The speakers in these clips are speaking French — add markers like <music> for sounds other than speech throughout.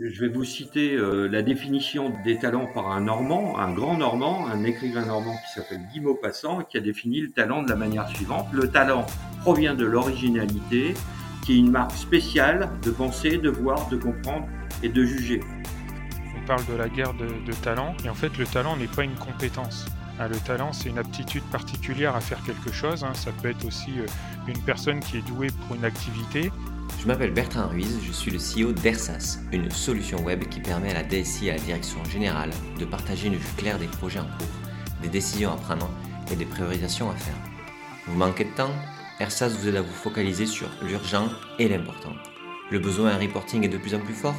Je vais vous citer euh, la définition des talents par un Normand, un grand Normand, un écrivain normand qui s'appelle Guy Maupassant, qui a défini le talent de la manière suivante. Le talent provient de l'originalité, qui est une marque spéciale de penser, de voir, de comprendre et de juger. On parle de la guerre de, de talent, et en fait le talent n'est pas une compétence. Ah, le talent, c'est une aptitude particulière à faire quelque chose. Hein. Ça peut être aussi euh, une personne qui est douée pour une activité. Je m'appelle Bertrand Ruiz, je suis le CEO d'ERSAS, une solution web qui permet à la DSI et à la direction générale de partager une vue claire des projets en cours, des décisions à prendre et des priorisations à faire. Vous manquez de temps? ERSAS vous aide à vous focaliser sur l'urgent et l'important. Le besoin en reporting est de plus en plus fort?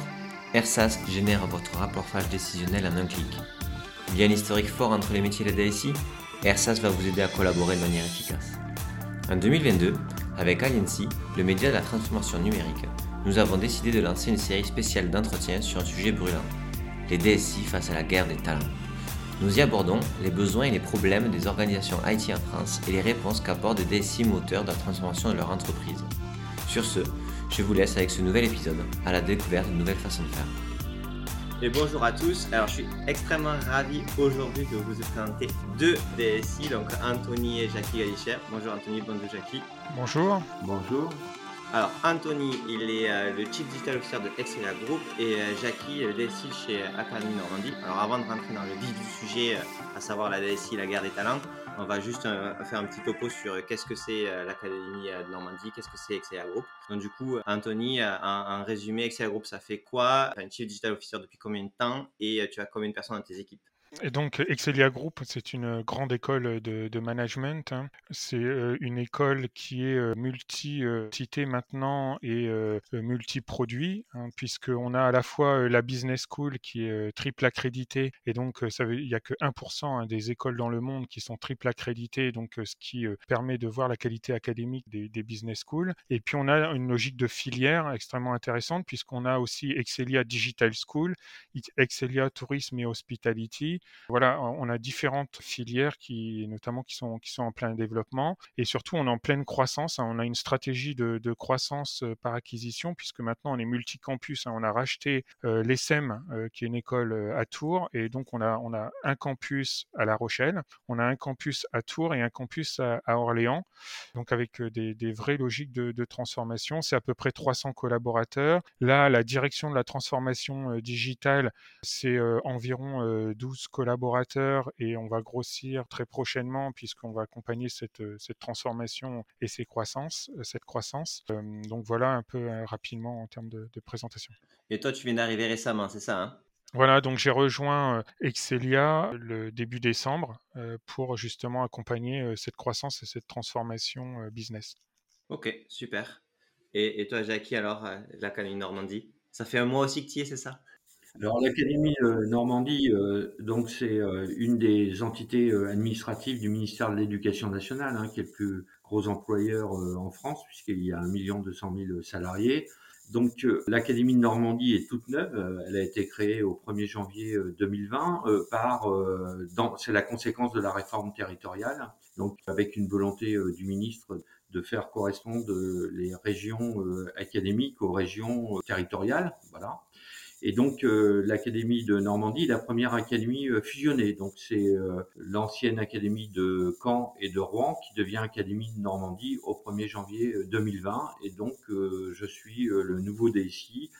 ERSAS génère votre rapportage décisionnel en un clic il y a un historique fort entre les métiers et la DSI, ERSAS va vous aider à collaborer de manière efficace. En 2022, avec Aliency, le média de la transformation numérique, nous avons décidé de lancer une série spéciale d'entretiens sur un sujet brûlant, les DSI face à la guerre des talents. Nous y abordons les besoins et les problèmes des organisations IT en France et les réponses qu'apportent des DSI moteurs de la transformation de leur entreprise. Sur ce, je vous laisse avec ce nouvel épisode à la découverte de nouvelles façons de faire. Et bonjour à tous. Alors, je suis extrêmement ravi aujourd'hui de vous présenter deux DSI, donc Anthony et Jackie Galicher. Bonjour Anthony, bonjour Jackie. Bonjour. Bonjour. Alors, Anthony, il est euh, le Chief Digital Officer de Excelia Group et euh, Jackie, le DSI chez Academy Normandie. Alors, avant de rentrer dans le vif du sujet, euh, à savoir la DSI, la guerre des talents, on va juste euh, faire un petit topo sur euh, qu'est-ce que c'est euh, l'Académie de Normandie, qu'est-ce que c'est Excelia Group. Donc du coup, Anthony, en, résumé, Excelia Group, ça fait quoi? Tu es Chief Digital Officer depuis combien de temps et tu as combien de personnes dans tes équipes? Et donc, Excelia Group, c'est une grande école de, management. Hein. C'est euh, une école qui est euh, multi-cité maintenant et euh, multi-produit, hein, puisqu'on a à la fois la Business School qui est triple accréditée, et donc il n'y a que 1% hein, des écoles dans le monde qui sont triple accréditées, donc ce qui permet de voir la qualité académique des, des, Business Schools. Et puis, on a une logique de filière extrêmement intéressante, puisqu'on a aussi Excelia Digital School, Excelia Tourisme et Hospitality, voilà, on a différentes filières qui, notamment, qui sont, qui sont en plein développement et surtout, on est en pleine croissance. Hein. On a une stratégie de, croissance euh, par acquisition puisque maintenant on est multicampus. Hein. On a racheté euh, l'ESSEM, euh, qui est une école à Tours, et donc on a, on a un campus à La Rochelle, on a un campus à Tours et un campus à, Orléans. Donc avec des, vraies logiques de, transformation, c'est à peu près 300 collaborateurs. Là, la direction de la transformation digitale, c'est environ 12 collaborateurs et on va grossir très prochainement puisqu'on va accompagner cette, euh, cette transformation et ces croissances, euh, cette croissance. Euh, donc voilà un peu rapidement en termes de, présentation. Et toi, tu viens d'arriver récemment, c'est ça hein? Voilà, donc j'ai rejoint Excelia le début décembre pour justement accompagner cette croissance et cette transformation business. Ok, super. Et, et toi, Jackie, alors, l'Académie Normandie? Ça fait un mois aussi que tu y es, c'est ça? Alors l'Académie euh, Normandie, euh, donc c'est euh, une des entités administratives du ministère de l'Éducation nationale, hein, qui est le plus gros employeur en France, puisqu'il y a 1 200 000 salariés. Donc l'Académie de Normandie est toute neuve, elle a été créée au 1er janvier 2020 par, c'est la conséquence de la réforme territoriale, donc avec une volonté du ministre de faire correspondre les régions académiques aux régions territoriales, voilà. Et donc euh, l'académie de Normandie la première académie euh, fusionnée. Donc c'est euh, l'ancienne académie de Caen et de Rouen qui devient académie de Normandie au 1er janvier 2020. Et donc je suis le nouveau DSI.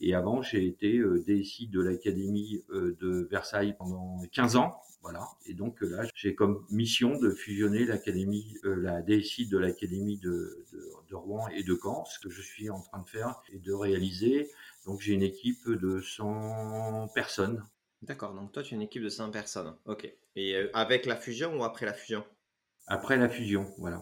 Et avant, j'ai été DSI de l'Académie de Versailles pendant 15 ans. Voilà. Et donc là, j'ai comme mission de fusionner l'académie, la DSI de l'Académie de, de, Rouen et de Caen, ce que je suis en train de faire et de réaliser. Donc j'ai une équipe de 100 personnes. D'accord, donc toi tu as une équipe de 100 personnes. Ok. Et euh, avec la fusion ou après la fusion? Après la fusion, voilà.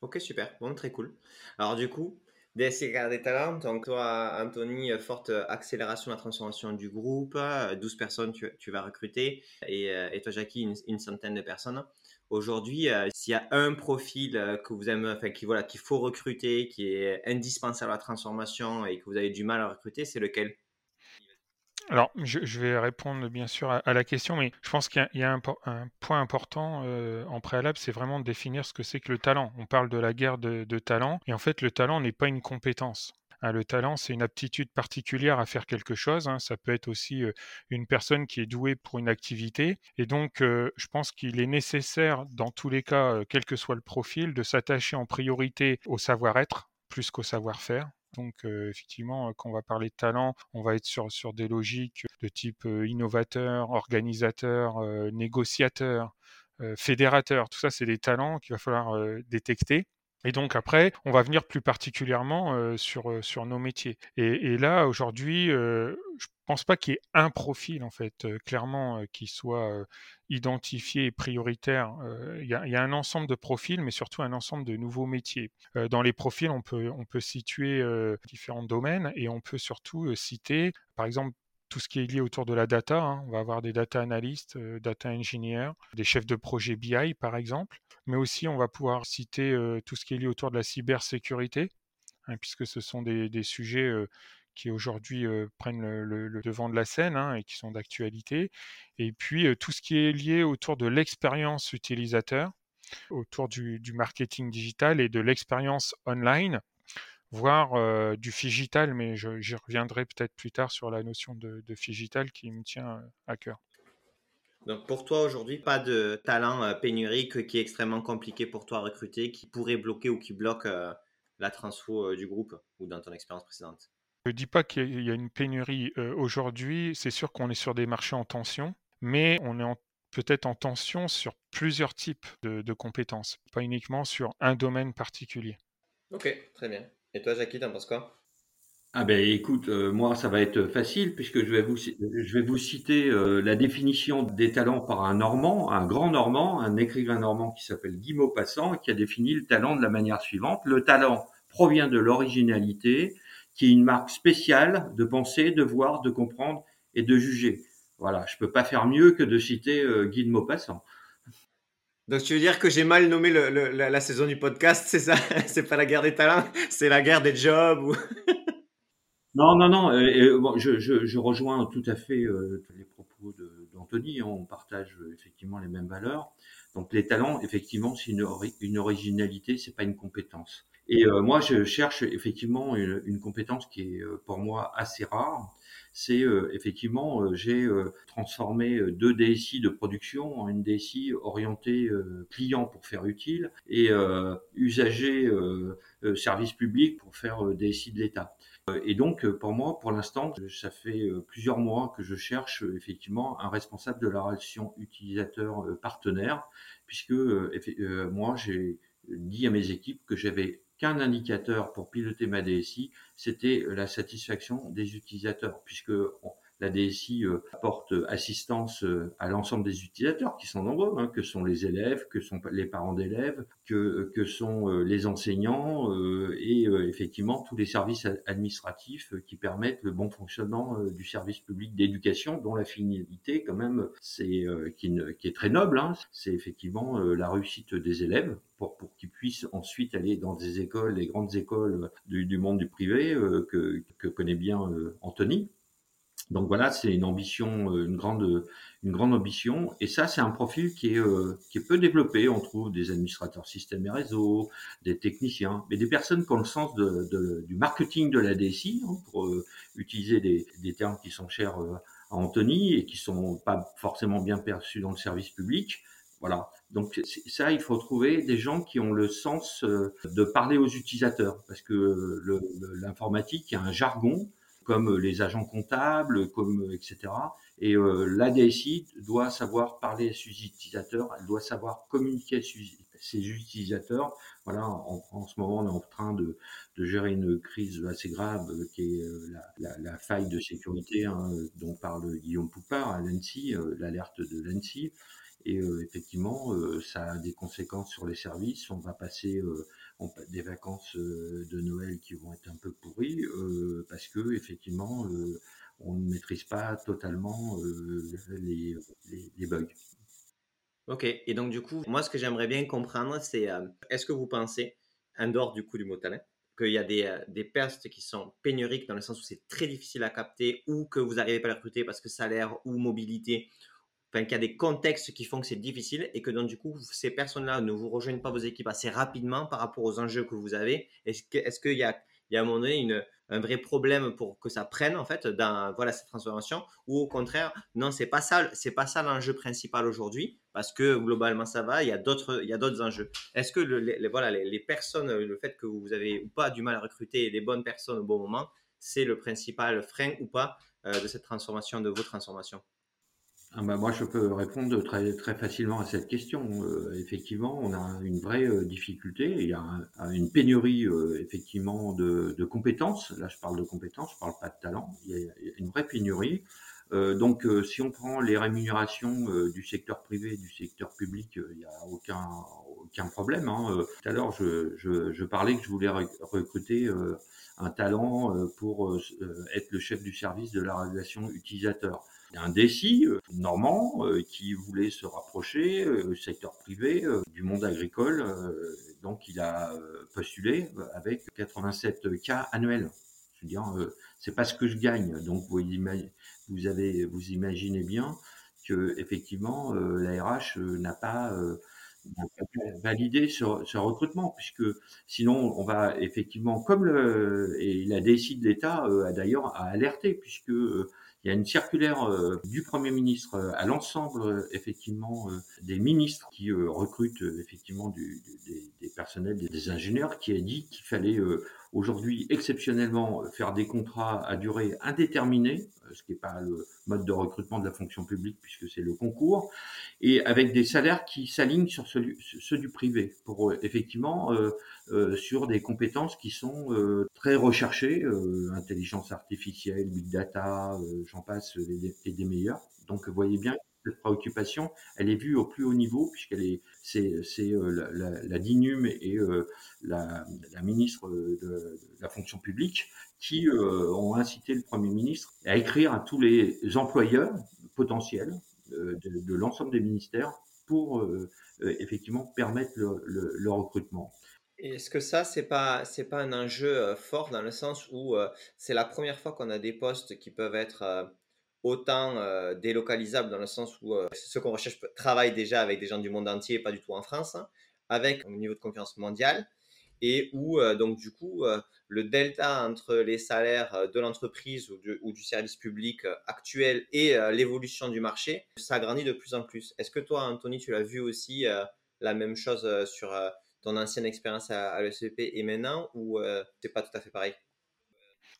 Ok, super. Bon, très cool. Alors du coup, DSC des talents, donc toi Anthony, euh, forte accélération de la transformation du groupe, 12 euh, personnes tu, vas recruter, et, toi Jackie, une, centaine de personnes. Aujourd'hui, euh, s'il y a un profil euh, que vous aimez, enfin, qui voilà, qu'il faut recruter, qui est indispensable à la transformation et que vous avez du mal à recruter, c'est lequel? Alors, je, vais répondre bien sûr à, la question, mais je pense qu'il y a, un, point important euh, en préalable, c'est vraiment de définir ce que c'est que le talent. On parle de la guerre de, de talent, et en fait, le talent n'est pas une compétence. Hein, le talent, c'est une aptitude particulière à faire quelque chose. Hein. Ça peut être aussi une personne qui est douée pour une activité. Et donc, je pense qu'il est nécessaire, dans tous les cas, quel que soit le profil, de s'attacher en priorité au savoir-être plus qu'au savoir-faire. Donc effectivement, quand on va parler de talent, on va être sur, sur des logiques de type innovateur, organisateur, négociateur, fédérateur. Tout ça, c'est des talents qu'il va falloir détecter. Et donc après, on va venir plus particulièrement sur, sur nos métiers. Et, là, aujourd'hui, je je pense pas qu'il y ait un profil, en fait, clairement, qui soit identifié et prioritaire. Il y, a un ensemble de profils, mais surtout un ensemble de nouveaux métiers. dans les profils, on peut, on peut situer différents domaines et on peut surtout citer, par exemple, tout ce qui est lié autour de la data. Hein. On va avoir des data analystes, data engineers, des chefs de projet BI par exemple, mais aussi on va pouvoir citer tout ce qui est lié autour de la cybersécurité, hein, puisque ce sont des, sujets qui aujourd'hui prennent le, devant de la scène hein, et qui sont d'actualité. Et puis tout ce qui est lié autour de l'expérience utilisateur, autour du marketing digital et de l'expérience online voire du figital, mais j'y reviendrai peut-être plus tard sur la notion de, de figital qui me tient à cœur. Donc pour toi aujourd'hui, pas de talent pénurique qui est extrêmement compliqué pour toi à recruter, qui pourrait bloquer ou qui bloque la transfo du groupe ou dans ton expérience précédente? Je ne dis pas qu'il y a une pénurie aujourd'hui, c'est sûr qu'on est sur des marchés en tension, mais on est peut-être en tension sur plusieurs types de, de compétences, pas uniquement sur un domaine particulier. Ok, très bien. Et toi, Jackie, t'en penses quoi? Ah ben écoute, euh, moi ça va être facile puisque je vais vous, citer euh, la définition des talents par un Normand, un grand Normand, un écrivain normand qui s'appelle Guy Maupassant qui a défini le talent de la manière suivante. Le talent provient de l'originalité, qui est une marque spéciale de penser, de voir, de comprendre et de juger. Voilà, je peux pas faire mieux que de citer euh, Guy Maupassant. Donc tu veux dire que j'ai mal nommé la, saison du podcast, c'est ça? <laughs> C'est pas la guerre des talents, c'est la guerre des jobs ou... <laughs> Non, non, non. Euh, je, rejoins tout à fait euh, les propos d'Anthony. On partage euh, effectivement les mêmes valeurs. Donc les talents, effectivement, c'est une, une originalité, c'est pas une compétence. Et moi, je cherche effectivement une, compétence qui est pour moi assez rare c'est euh, effectivement, euh, j'ai euh, transformé deux DSI de production en une DSI orientée client pour faire utile et usager service public pour faire DSI de l'État. Et donc, pour moi, pour l'instant, ça fait plusieurs mois que je cherche effectivement un responsable de la relation utilisateur-partenaire, puisque moi, j'ai dit à mes équipes que j'avais qu'un indicateur pour piloter ma DSI, c'était la satisfaction des utilisateurs, puisque la DSI euh, apporte assistance euh, à l'ensemble des utilisateurs, qui sont nombreux, hein, que sont les élèves, que sont les parents d'élèves, que, que sont euh, les enseignants et effectivement tous les services administratifs qui permettent le bon fonctionnement du service public d'éducation, dont la finalité, quand même, c'est qui, qui, est très noble, hein, c'est effectivement la réussite des élèves pour, pour qu'ils puissent ensuite aller dans des écoles, les grandes écoles du, du monde du privé que, que connaît bien Anthony. Donc voilà, c'est une ambition, euh, une grande, une grande ambition. Et ça, c'est un profil qui est, euh, qui est peu développé. On trouve des administrateurs système et réseau, des techniciens, mais des personnes qui ont le sens de, de, du marketing de la DSI, hein, pour euh, utiliser des, des, termes qui sont chers à Anthony et qui sont pas forcément bien perçus dans le service public. Voilà. Donc ça, il faut trouver des gens qui ont le sens de parler aux utilisateurs, parce que l'informatique, il y a un jargon comme les agents comptables, comme etc. Et euh, la DSI doit savoir parler à ses utilisateurs, elle doit savoir communiquer à ses utilisateurs. Voilà, en, ce moment, on est en train de, de, gérer une crise assez grave euh, qui est euh, la, la, faille de sécurité hein, dont parle Guillaume Poupard à l'ANSI, l'alerte de l'ANSI. Et effectivement, ça a des conséquences sur les services. On va passer des vacances euh, de Noël qui vont être un peu pourries euh, parce que effectivement euh, on ne maîtrise pas totalement les, bugs. Ok, et donc du coup, moi ce que j'aimerais bien comprendre, c'est est-ce que vous pensez, en dehors du coup du mot talent, qu'il y a des, des postes qui sont pénuriques dans le sens où c'est très difficile à capter ou que vous n'arrivez pas à recruter parce que salaire ou mobilité enfin, qu'il y a des contextes qui font que c'est difficile et que donc du coup ces personnes-là ne vous rejoignent pas vos équipes assez rapidement par rapport aux enjeux que vous avez. Est-ce qu'il est y, a, il y a à un moment donné un vrai problème pour que ça prenne en fait dans voilà cette transformation? Ou au contraire non c'est pas ça c'est pas ça l'enjeu principal aujourd'hui parce que globalement ça va il y a d'autres il y a d'autres enjeux. Est-ce que les, voilà les, personnes le fait que vous avez ou pas du mal à recruter les bonnes personnes au bon moment c'est le principal frein ou pas euh, de cette transformation de vos transformations? Ah bah, moi, je peux répondre très, très facilement à cette question. Euh, effectivement, on a une vraie euh, difficulté. Il y a une pénurie, euh, effectivement, de, de, compétences. Là, je parle de compétences, je parle pas de talent. Il y a, une vraie pénurie. donc, si on prend les rémunérations du secteur privé du secteur public, il n'y a aucun, aucun problème. Hein. Tout à l'heure, je, je, je, parlais que je voulais recruter un talent pour être le chef du service de la relation utilisateur un DSI euh, normand euh, qui voulait se rapprocher euh, du secteur privé, du monde agricole. donc il a postulé avec 87 cas annuels. Je veux dire, c'est pas ce que je gagne. Donc vous, avez, vous imaginez bien que effectivement la RH n'a pas validé ce, recrutement, puisque sinon on va effectivement, comme la DSI de l'État a d'ailleurs alerté, puisque il y a une circulaire euh, du Premier ministre euh, à l'ensemble euh, effectivement des ministres qui recrutent effectivement des, personnels, des, ingénieurs, qui a dit qu'il fallait aujourd'hui exceptionnellement faire des contrats à durée indéterminée, ce qui n'est pas le mode de recrutement de la fonction publique puisque c'est le concours, et avec des salaires qui s'alignent sur ceux, du privé pour effectivement euh, sur des compétences qui sont euh, très recherchées, euh, intelligence artificielle, big data, j'en passe, et des, meilleurs. Donc, voyez bien cette préoccupation, elle est vue au plus haut niveau puisqu'elle est, c'est, c'est la, la, la, DINUM et la, la, ministre de, la fonction publique qui ont incité le Premier ministre à écrire à tous les employeurs potentiels de, l'ensemble des ministères pour effectivement permettre le, recrutement. Est-ce que ça, c'est pas, c'est pas un enjeu euh, fort dans le sens où euh, c'est la première fois qu'on a des postes qui peuvent être euh, autant délocalisables dans le sens où ceux qu'on recherche travaillent déjà avec des gens du monde entier, pas du tout en France, hein, avec un niveau de confiance mondial et où donc du coup le delta entre les salaires de l'entreprise ou, du service public actuel et l'évolution du marché s'agrandit de plus en plus. Est-ce que toi, Anthony, tu l'as vu aussi la même chose sur ton ancienne expérience à, à l'ECP et maintenant ou euh, c'est pas tout à fait pareil?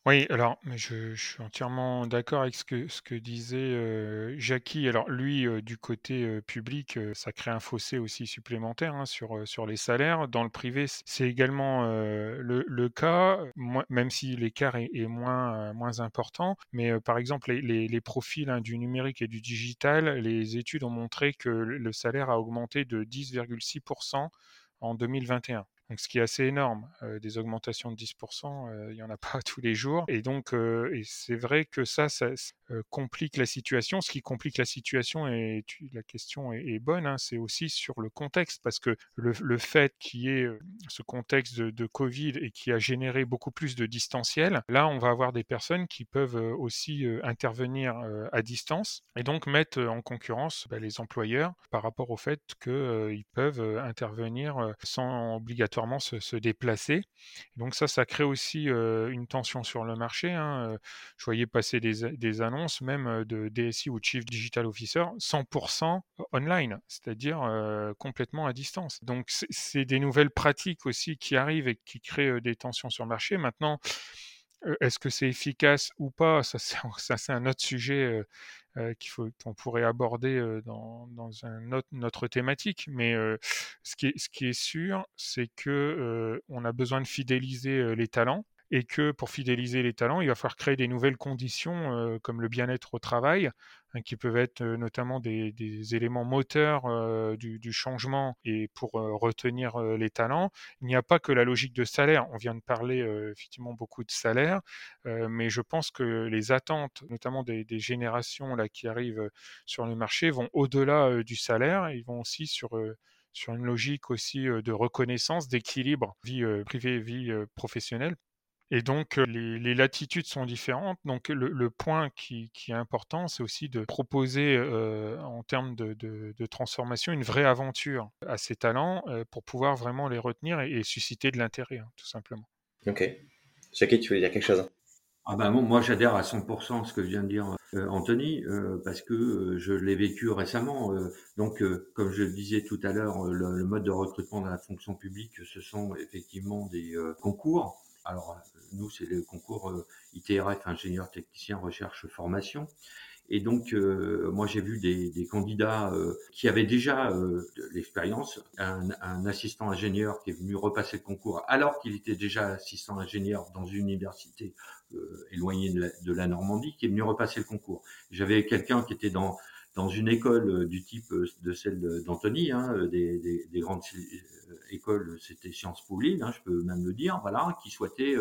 Oui, alors je, suis entièrement d'accord avec ce que, ce que disait euh, Jackie. Alors lui, du côté public, ça crée un fossé aussi supplémentaire hein, sur, sur les salaires. Dans le privé, c'est également le, le, cas, même si l'écart est, moins, moins important. Mais par exemple, les, les, les profils hein, du numérique et du digital, les études ont montré que le salaire a augmenté de 10,6% en 2021. Donc, ce qui est assez énorme. Des augmentations de 10%, euh, il n'y en a pas <laughs> tous les jours. Et donc, c'est vrai que ça, ça complique la situation. Ce qui complique la situation, et la question est, bonne, hein, c'est aussi sur le contexte, parce que le, fait qu'il y ait ce contexte de, Covid et qui a généré beaucoup plus de distanciel, là, on va avoir des personnes qui peuvent aussi intervenir à distance et donc mettre en concurrence bah, les employeurs par rapport au fait qu'ils peuvent intervenir sans obligatoirement se, déplacer. Donc ça, ça crée aussi une tension sur le marché. Hein. Je voyais passer des, annonces même de DSI ou Chief Digital Officer 100% online, c'est-à-dire complètement à distance. Donc c'est des nouvelles pratiques aussi qui arrivent et qui créent des tensions sur le marché. Maintenant, est-ce que c'est efficace ou pas? Ça, c'est un autre sujet euh, qu'on pourrait aborder dans, autre, notre thématique. Mais ce, qui est, ce qui est sûr, c'est que on a besoin de fidéliser les talents et que pour fidéliser les talents, il va falloir créer des nouvelles conditions euh, comme le bien-être au travail, hein, qui peuvent être euh, notamment des, éléments moteurs euh, du, du, changement et pour retenir les talents. Il n'y a pas que la logique de salaire. On vient de parler effectivement beaucoup de salaire, mais je pense que les attentes, notamment des, des, générations là qui arrivent sur le marché, vont au-delà du salaire. Ils vont aussi sur sur une logique aussi de reconnaissance, d'équilibre vie privée, vie professionnelle. Et donc, les, les, latitudes sont différentes. Donc, le, le point qui, qui, est important, c'est aussi de proposer, euh, en termes de, de, de, transformation, une vraie aventure à ces talents euh, pour pouvoir vraiment les retenir et, et susciter de l'intérêt, hein, tout simplement. Ok. Jackie, tu voulais dire quelque chose? Ah ben, moi j'adhère à 100% à ce que vient de dire euh, Anthony euh, parce que euh, je l'ai vécu récemment. donc comme je le disais tout à l'heure, le, mode de recrutement dans la fonction publique, ce sont effectivement des concours. Alors nous c'est le concours ITRF, ingénieur technicien recherche formation. Et donc, euh, moi, j'ai vu des, des candidats euh, qui avaient déjà euh, l'expérience. Un, un, assistant ingénieur qui est venu repasser le concours alors qu'il était déjà assistant ingénieur dans une université éloignée de la, de la, Normandie, qui est venu repasser le concours. J'avais quelqu'un qui était dans dans une école du type de celle d'Anthony, hein, des, des, des, grandes écoles, c'était Sciences Po Lille, hein, je peux même le dire, voilà, qui souhaitait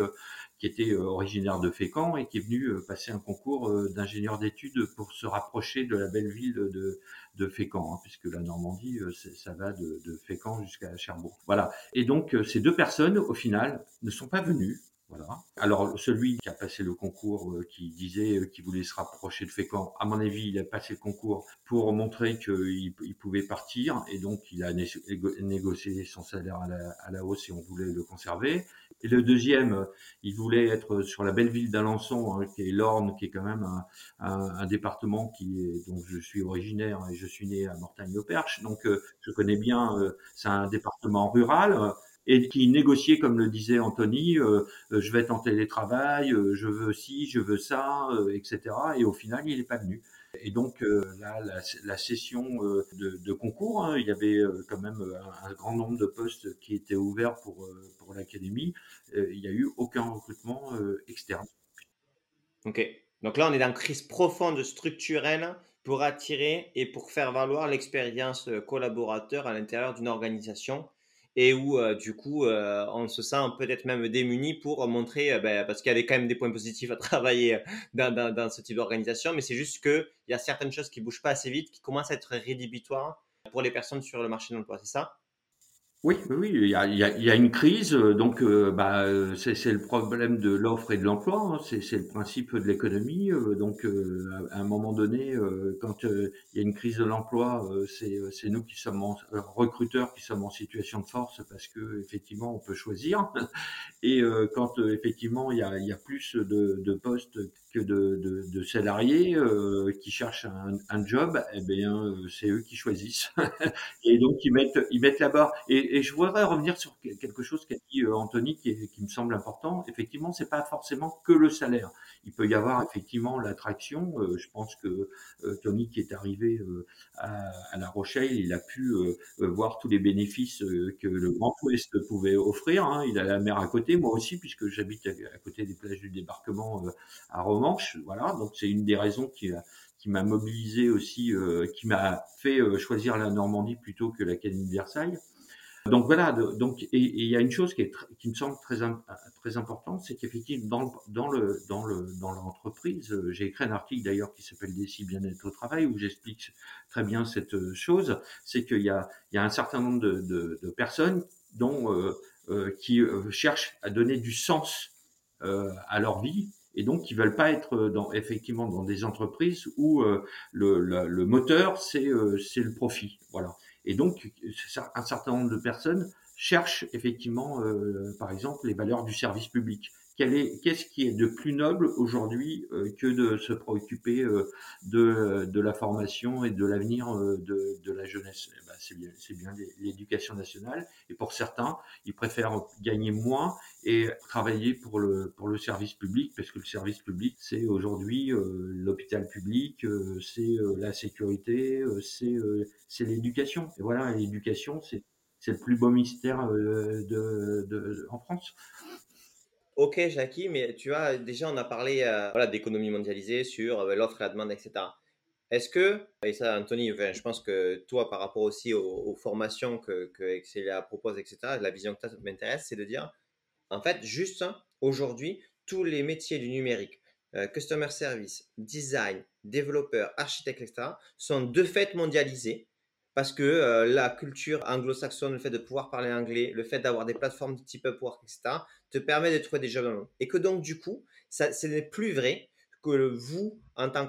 qui était euh, originaire de Fécamp et qui est venu euh, passer un concours euh, d'ingénieur d'études pour se rapprocher de la belle ville de, de Fécamp, hein, puisque la Normandie, ça va de, de Fécamp jusqu'à Cherbourg. Voilà. Et donc, ces deux personnes, au final, ne sont pas venues. Voilà. Alors celui qui a passé le concours, qui disait qu'il voulait se rapprocher de Fécamp, à mon avis, il a passé le concours pour montrer qu'il il pouvait partir, et donc il a négocié son salaire à la, à la hausse et on voulait le conserver. Et le deuxième, il voulait être sur la belle ville d'Alençon, hein, qui est l'Orne, qui est quand même un, un, un, département qui est, dont je suis originaire et je suis né à Mortagne-au-Perche. Donc, euh, je connais bien, euh, c'est un département rural et qui négociait, comme le disait Anthony, euh, je vais être en télétravail, je veux ci, je veux ça, etc. Et au final, il n'est pas venu. Et donc euh, là, la, session euh, de, concours, hein, il y avait euh, quand même un, grand nombre de postes qui étaient ouverts pour, pour l'académie. il n'y a eu aucun recrutement externe. Ok. Donc là, on est dans une crise profonde structurelle pour attirer et pour faire valoir l'expérience collaborateur à l'intérieur d'une organisation et où euh, du coup euh, on se sent peut-être même démuni pour montrer, euh, ben, parce qu'il y avait quand même des points positifs à <laughs> travailler dans, ce type d'organisation, mais c'est juste qu'il y a certaines choses qui bougent pas assez vite, qui commencent à être rédhibitoires pour les personnes sur le marché de l'emploi, c'est ça? Oui, oui, il y a, il y a, une crise, donc bah, c'est le problème de l'offre et de l'emploi, hein, c'est le principe de l'économie. donc à un moment donné, quand il y a une crise de l'emploi, c'est nous qui sommes recruteurs qui sommes en situation de force parce que effectivement on peut choisir. <laughs> Et quand effectivement il y a, il y a plus de, de postes de, de, de salariés euh, qui cherchent un, un, job, eh bien, euh, c'est eux qui choisissent. <laughs> et donc, ils mettent, ils mettent la barre. Et, et je voudrais revenir sur quelque chose qu'a dit euh, Anthony, qui, qui, me semble important. Effectivement, c'est pas forcément que le salaire. Il peut y avoir effectivement l'attraction. je pense que Tony, qui est arrivé à, à, La Rochelle, il a pu voir tous les bénéfices que le Grand Ouest pouvait offrir. Hein. Il a la mer à côté, moi aussi, puisque j'habite à, côté des plages du débarquement à Voilà, donc c'est une des raisons qui, qui m'a mobilisé aussi, euh, qui m'a fait euh, choisir la Normandie plutôt que l'Académie de Versailles. Donc voilà, donc et il y a une chose qui, est qui me semble très très importante, c'est qu'effectivement dans, dans le dans le dans l'entreprise, euh, j'ai écrit un article d'ailleurs qui s'appelle Déci bien-être au travail où j'explique très bien cette chose, c'est qu'il y a il y a un certain nombre de, personnes dont euh, qui cherchent à donner du sens à leur vie et donc qui veulent pas être dans, effectivement dans des entreprises où euh, le, moteur c'est euh, c'est le profit, voilà. Et donc un certain nombre de personnes cherchent effectivement, euh, par exemple, les valeurs du service public qu'est-ce qui est de plus noble aujourd'hui euh, que de se préoccuper euh, de, la formation et de l'avenir euh, de, la jeunesse? Eh ben, C'est bien, l'éducation nationale. Et pour certains, ils préfèrent gagner moins et travailler pour le, service public, parce que le service public, c'est aujourd'hui l'hôpital public, c'est la sécurité, c'est c'est l'éducation. Et voilà, l'éducation, c'est c'est le plus beau mystère de, de, en France. Ok, Jackie, mais tu vois, déjà, on a parlé euh, voilà, d'économie mondialisée sur euh, l'offre et la demande, etc. Est-ce que, et ça, Anthony, je pense que toi, par rapport aussi aux, formations que, que Excelia propose, etc., la vision que tu m'intéresse, c'est de dire, en fait, juste aujourd'hui, tous les métiers du numérique, euh, customer service, design, développeur, architecte, etc., sont de fait mondialisés parce que euh, la culture anglo-saxonne, le fait de pouvoir parler anglais, le fait d'avoir des plateformes de type Upwork, etc., te permet de trouver des jobs dans le monde. Et que donc, du coup, ça, ce n'est plus vrai que vous, en tant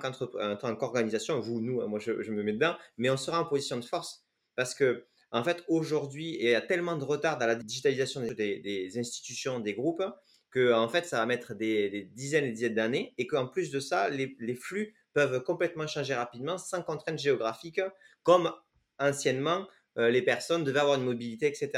qu'organisation, vous, nous, moi je, me mets dedans, mais on sera en position de force. Parce que, en fait, aujourd'hui, il y a tellement de retard dans la digitalisation des, des institutions, des groupes, que en fait, ça va mettre des, dizaines et dizaines d'années et qu'en plus de ça, les, les, flux peuvent complètement changer rapidement sans contraintes géographiques, comme anciennement, euh, les personnes devaient avoir une mobilité, etc.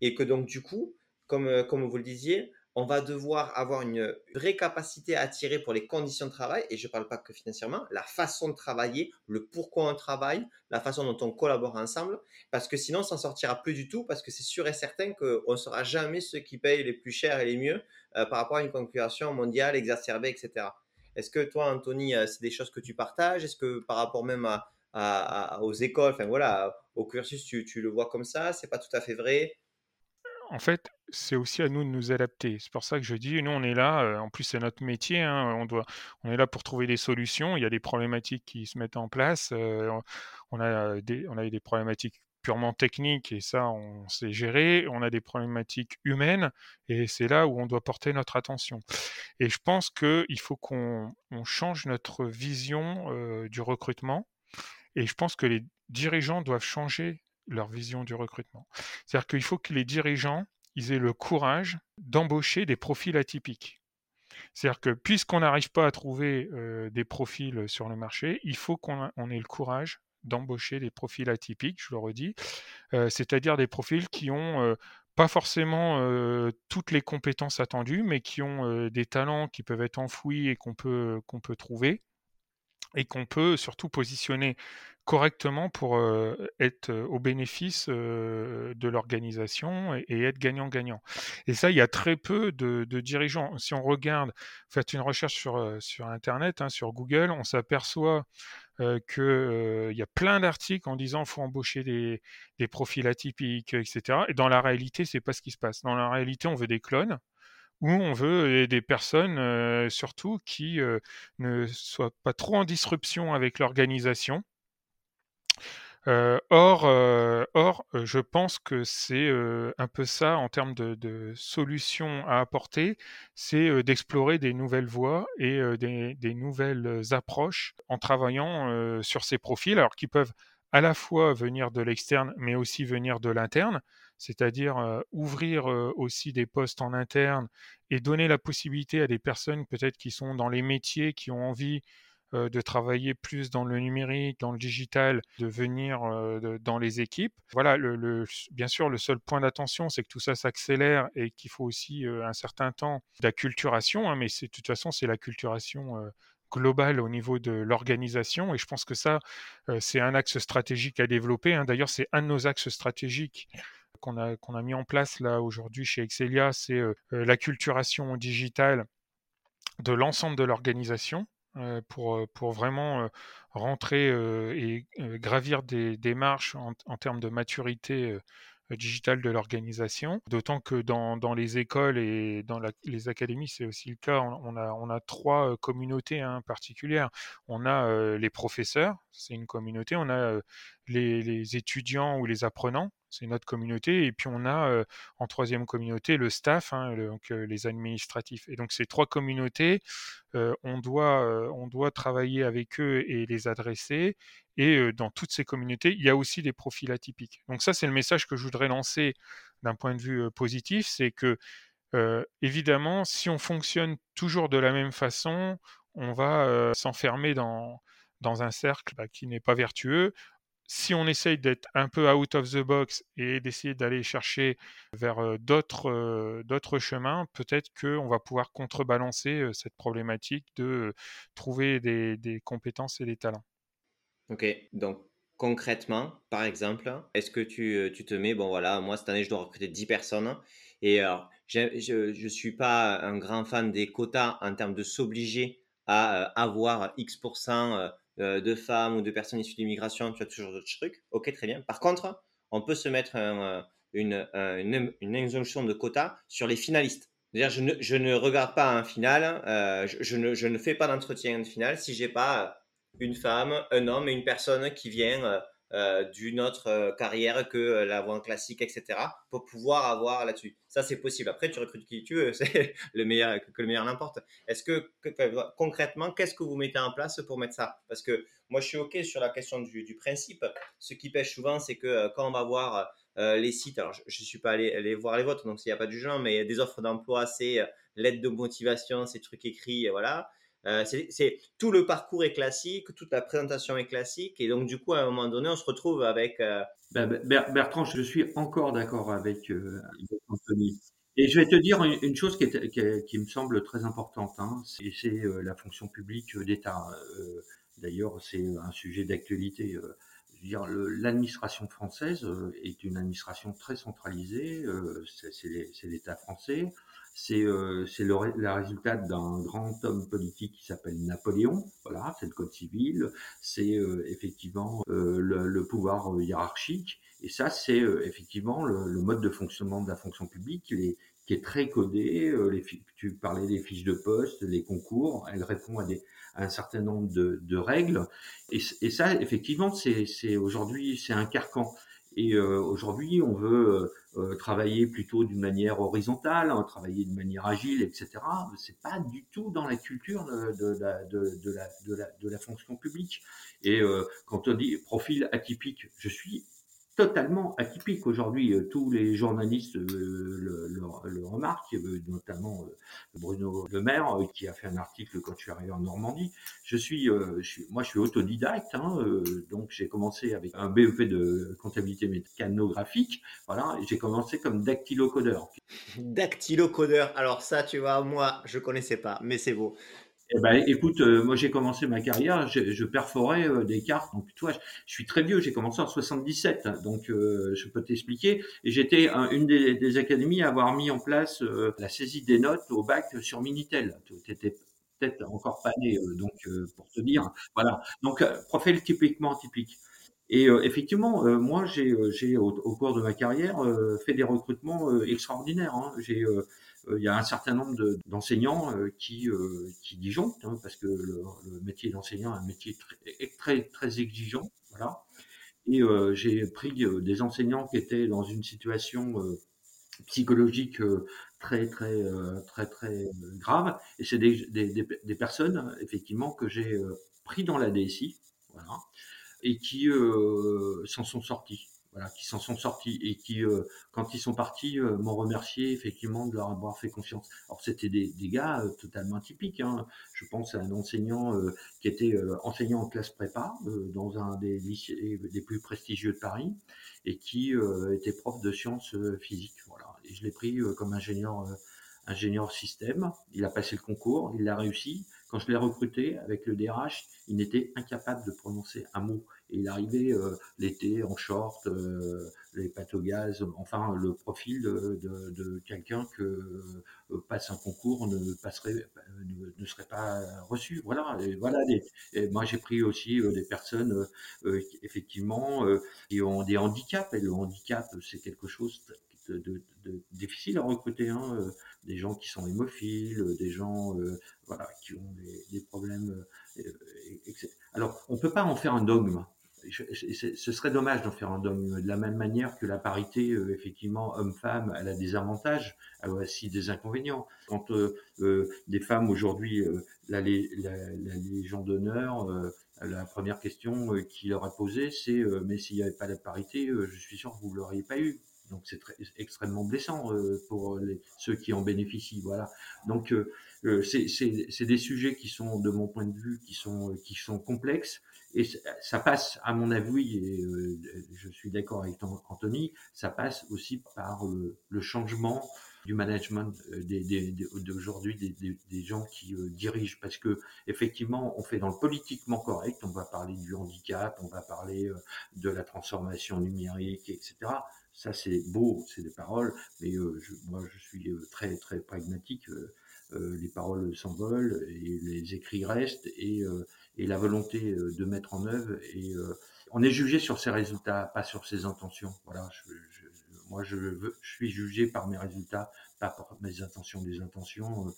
Et que donc, du coup, comme, euh, comme vous le disiez, on va devoir avoir une vraie capacité à attirer pour les conditions de travail, et je ne parle pas que financièrement, la façon de travailler, le pourquoi on travaille, la façon dont on collabore ensemble, parce que sinon, on s'en sortira plus du tout, parce que c'est sûr et certain qu'on ne sera jamais ceux qui payent les plus chers et les mieux euh, par rapport à une concurrence mondiale exacerbée, etc. Est-ce que toi, Anthony, c'est des choses que tu partages? Est-ce que par rapport même à, aux écoles, enfin voilà, au cursus, tu, le vois comme ça, c'est pas tout à fait vrai. En fait, c'est aussi à nous de nous adapter. C'est pour ça que je dis, nous, on est là, euh, en plus, c'est notre métier, hein, on, doit, on est là pour trouver des solutions. Il y a des problématiques qui se mettent en place. Euh, on, a a des problématiques purement techniques et ça, on sait gérer. On a des problématiques humaines et c'est là où on doit porter notre attention. Et je pense qu'il faut qu'on change notre vision euh, du recrutement et je pense que les dirigeants doivent changer leur vision du recrutement. C'est-à-dire qu'il faut que les dirigeants aient le courage d'embaucher des profils atypiques. C'est-à-dire que puisqu'on n'arrive pas à trouver euh, des profils sur le marché, il faut qu'on ait le courage d'embaucher des profils atypiques, je le redis, euh, c'est-à-dire des profils qui ont euh, pas forcément toutes les compétences attendues, mais qui ont des talents qui peuvent être enfouis et qu'on peut trouver et qu'on peut surtout positionner correctement pour être au bénéfice de l'organisation et, être gagnant-gagnant. Et ça, il y a très peu de, dirigeants. Si on regarde, faites une recherche sur, sur Internet, hein, sur Google, on s'aperçoit qu'il y a plein d'articles en disant qu'il faut embaucher des, des, profils atypiques, etc. Et dans la réalité, c'est pas ce qui se passe. Dans la réalité, on veut des clones où on veut des personnes surtout qui ne soient pas trop en disruption avec l'organisation. or, or, je pense que c'est un peu ça en termes de, solutions à apporter, c'est d'explorer des nouvelles voies et des, des, nouvelles approches en travaillant sur ces profils, alors qui peuvent à la fois venir de l'externe, mais aussi venir de l'interne c'est-à-dire ouvrir aussi des postes en interne et donner la possibilité à des personnes peut-être qui sont dans les métiers, qui ont envie de travailler plus dans le numérique, dans le digital, de venir dans les équipes. Voilà, bien sûr, le seul point d'attention, c'est que tout ça s'accélère et qu'il faut aussi un certain temps d'acculturation, hein, mais de toute façon, c'est l'acculturation globale au niveau de l'organisation. Et je pense que ça, c'est un axe stratégique à développer. Hein. D'ailleurs, c'est un de nos axes stratégiques qu'on a, qu'on a mis en place là aujourd'hui chez Excelia, c'est euh, euh, l'acculturation digitale de l'ensemble de l'organisation euh, pour, pour vraiment rentrer et gravir des, des marches en, en, termes de maturité digitale de l'organisation. D'autant que dans, dans, les écoles et dans les académies, c'est aussi le cas. On, a, on a trois communautés hein, particulières. On a les professeurs, c'est une communauté. On a les, les, étudiants ou les apprenants, c'est notre communauté. Et puis on a en troisième communauté le staff, hein, donc les administratifs. Et donc ces trois communautés, on, doit, travailler avec eux et les adresser. Et dans toutes ces communautés, il y a aussi des profils atypiques. Donc ça, c'est le message que je voudrais lancer d'un point de vue positif, c'est que évidemment, si on fonctionne toujours de la même façon, on va s'enfermer dans, dans un cercle bah, qui n'est pas vertueux si on essaye d'être un peu out of the box et d'essayer d'aller chercher vers d'autres chemins, peut-être qu'on va pouvoir contrebalancer cette problématique de trouver des, compétences et des talents. Ok, donc concrètement, par exemple, est-ce que tu, tu, te mets, bon voilà, moi cette année je dois recruter 10 personnes, et je ne suis pas un grand fan des quotas en termes de s'obliger à avoir X% euh, de femmes ou de personnes issues d'immigration, tu as toujours d'autres trucs. Ok, très bien. Par contre, on peut se mettre euh, une, une, injonction de quota sur les finalistes. C'est-à-dire, je ne, regarde pas un final, euh, je, ne, je, ne, fais pas d'entretien final si j'ai pas une femme, un homme et une personne qui vient d'une autre carrière que la voie classique, etc. pour pouvoir avoir là-dessus. Ça, c'est possible. Après, tu recrutes qui tu veux, <laughs> c'est le meilleur, que le meilleur n'importe. Est-ce que, concrètement, qu'est-ce que vous mettez en place pour mettre ça? Parce que moi, je suis OK sur la question du, du principe. Ce qui pêche souvent, c'est que quand on va voir euh, les sites, alors je ne suis pas allé, voir les vôtres, donc il n'y a pas de jugement, mais des offres d'emploi, c'est euh, l'aide de motivation, ces trucs écrits, voilà. Euh, c'est tout le parcours est classique, toute la présentation est classique, et donc du coup, à un moment donné, on se retrouve avec. Ben, Bertrand, je suis encore d'accord avec, Anthony. Et je vais te dire une, chose qui, me semble très importante, hein, c'est la fonction publique d'État. D'ailleurs, c'est un sujet d'actualité l'administration française euh, est une administration très centralisée, euh, c'est l'État français, c'est euh, le, la résultat d'un grand homme politique qui s'appelle Napoléon, voilà, c'est le code civil, c'est effectivement le, pouvoir hiérarchique, et ça c'est effectivement le, mode de fonctionnement de la fonction publique qui est très codé, les, tu parlais des fiches de poste, les concours, elle répond à des, un certain nombre de, règles. Et, ça, effectivement, c'est aujourd'hui c'est un carcan. Et euh, aujourd'hui, on veut euh, travailler plutôt d'une manière horizontale, hein, travailler d'une manière agile, etc. C'est pas du tout dans la culture de, la, de, la, de la, fonction publique. Et euh, quand on dit profil atypique, je suis totalement atypique. Aujourd'hui, euh, tous les journalistes euh, le, remarquent, euh, notamment Bruno Le Maire, qui a fait un article quand je suis arrivé en Normandie. Je suis, moi, je suis autodidacte, hein, donc j'ai commencé avec un BEP de comptabilité mécanographique. Voilà, j'ai commencé comme dactylocodeur. Dactylocodeur. Alors ça, tu vois, moi, je connaissais pas, mais c'est beau. Eh ben, écoute, euh, moi j'ai commencé ma carrière, je, perforais euh, des cartes. Donc, toi, je, suis très vieux, j'ai commencé en 77, donc euh, je peux t'expliquer. Et j'étais une des, académies à avoir mis en place la saisie des notes au bac sur Minitel. Tu étais peut-être encore pas né, donc pour te dire. Voilà. Donc, profil typiquement typique. Et effectivement, moi, j'ai, j'ai au, cours de ma carrière fait des recrutements extraordinaires. Hein. J'ai euh, il y a un certain nombre d'enseignants euh, qui, euh, qui disjonctent, hein, parce que le, métier d'enseignant est un métier très, très, très exigeant. Voilà. Et j'ai pris des enseignants qui étaient dans une situation psychologique très très très très grave et c'est des, des, des, personnes effectivement que j'ai pris dans la DSI voilà et qui s'en sont sortis voilà, qui s'en sont sortis et qui, euh, quand ils sont partis, euh, m'ont remercié effectivement de leur avoir fait confiance. Alors c'était des, des gars euh, totalement atypiques. Hein. Je pense à un enseignant qui était enseignant en classe prépa dans un des lycées les plus prestigieux de Paris et qui était prof de sciences physiques. Voilà. Et je l'ai pris comme ingénieur ingénieur système. Il a passé le concours, il l'a réussi. Quand je l'ai recruté avec le DRH, il n'était incapable de prononcer un mot. Et il arrivait euh, l'été en short, euh, les pâtes au gaz, enfin le profil de, de, de quelqu'un que euh, passe un concours ne passerait, ne, serait pas reçu. Voilà. Et voilà. et moi j'ai pris aussi des personnes effectivement qui ont des handicaps. Et le handicap c'est quelque chose difficile à recruter. Hein des gens qui sont hémophiles, des gens voilà, qui ont des, problèmes. Alors, on ne peut pas en faire un dogme ce serait dommage d'en faire un dogme. De la même manière que la parité, euh, effectivement, homme-femme, elle a des avantages, elle a aussi des inconvénients. Quand euh, euh, des femmes aujourd'hui, la, Légion d'honneur, la première question qui leur a posée, c'est mais s'il n'y avait pas la parité, je suis sûr que vous ne l'auriez pas eu. Donc c'est extrêmement blessant pour les, ceux qui en bénéficient. Voilà. Donc c'est des sujets qui sont, de mon point de vue, qui sont qui sont complexes et ça passe, à mon avis, et euh, je suis d'accord avec Anthony, ça passe aussi par le, changement du management euh, d'aujourd'hui des, des, des, gens qui euh, dirigent parce que effectivement on fait dans le politiquement correct on va parler du handicap on va parler de la transformation numérique etc ça c'est beau c'est des paroles mais je, moi je suis très très pragmatique les paroles s'envolent et les écrits restent et et la volonté euh, de mettre en œuvre. Et euh, on est jugé sur ses résultats, pas sur ses intentions. Voilà, moi je, veux, je suis jugé par mes résultats, pas par mes intentions. Des intentions, euh,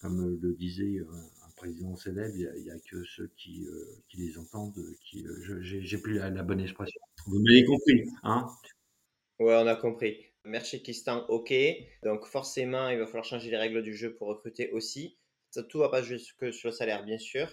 comme le disait un président célèbre, il n'y a, que ceux qui, qui les entendent, qui, j'ai plus la, bonne expression. Vous m'avez compris, hein Ouais, on a compris. Merci Kistan, ok. Donc forcément, il va falloir changer les règles du jeu pour recruter aussi. Ça, tout va pas juste que sur le salaire, bien sûr.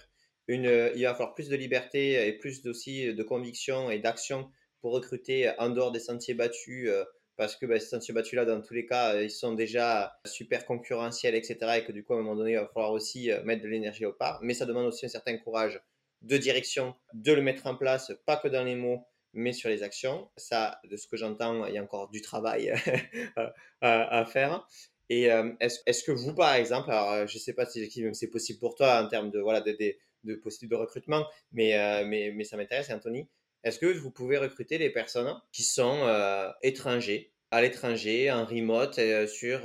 Une, il va falloir plus de liberté et plus aussi de conviction et d'action pour recruter en dehors des sentiers battus parce que bah, ces sentiers battus-là, dans tous les cas, ils sont déjà super concurrentiels, etc. Et que du coup, à un moment donné, il va falloir aussi mettre de l'énergie au pas. Mais ça demande aussi un certain courage de direction, de le mettre en place, pas que dans les mots, mais sur les actions. Ça, de ce que j'entends, il y a encore du travail <laughs> à, faire. Et est-ce que vous, par exemple, alors je ne sais pas si c'est possible pour toi en termes de, voilà, de, de, de recrutement, mais, mais, ça m'intéresse, Anthony. Est-ce que vous pouvez recruter des personnes qui sont euh, étrangers, à l'étranger, en remote, euh, sur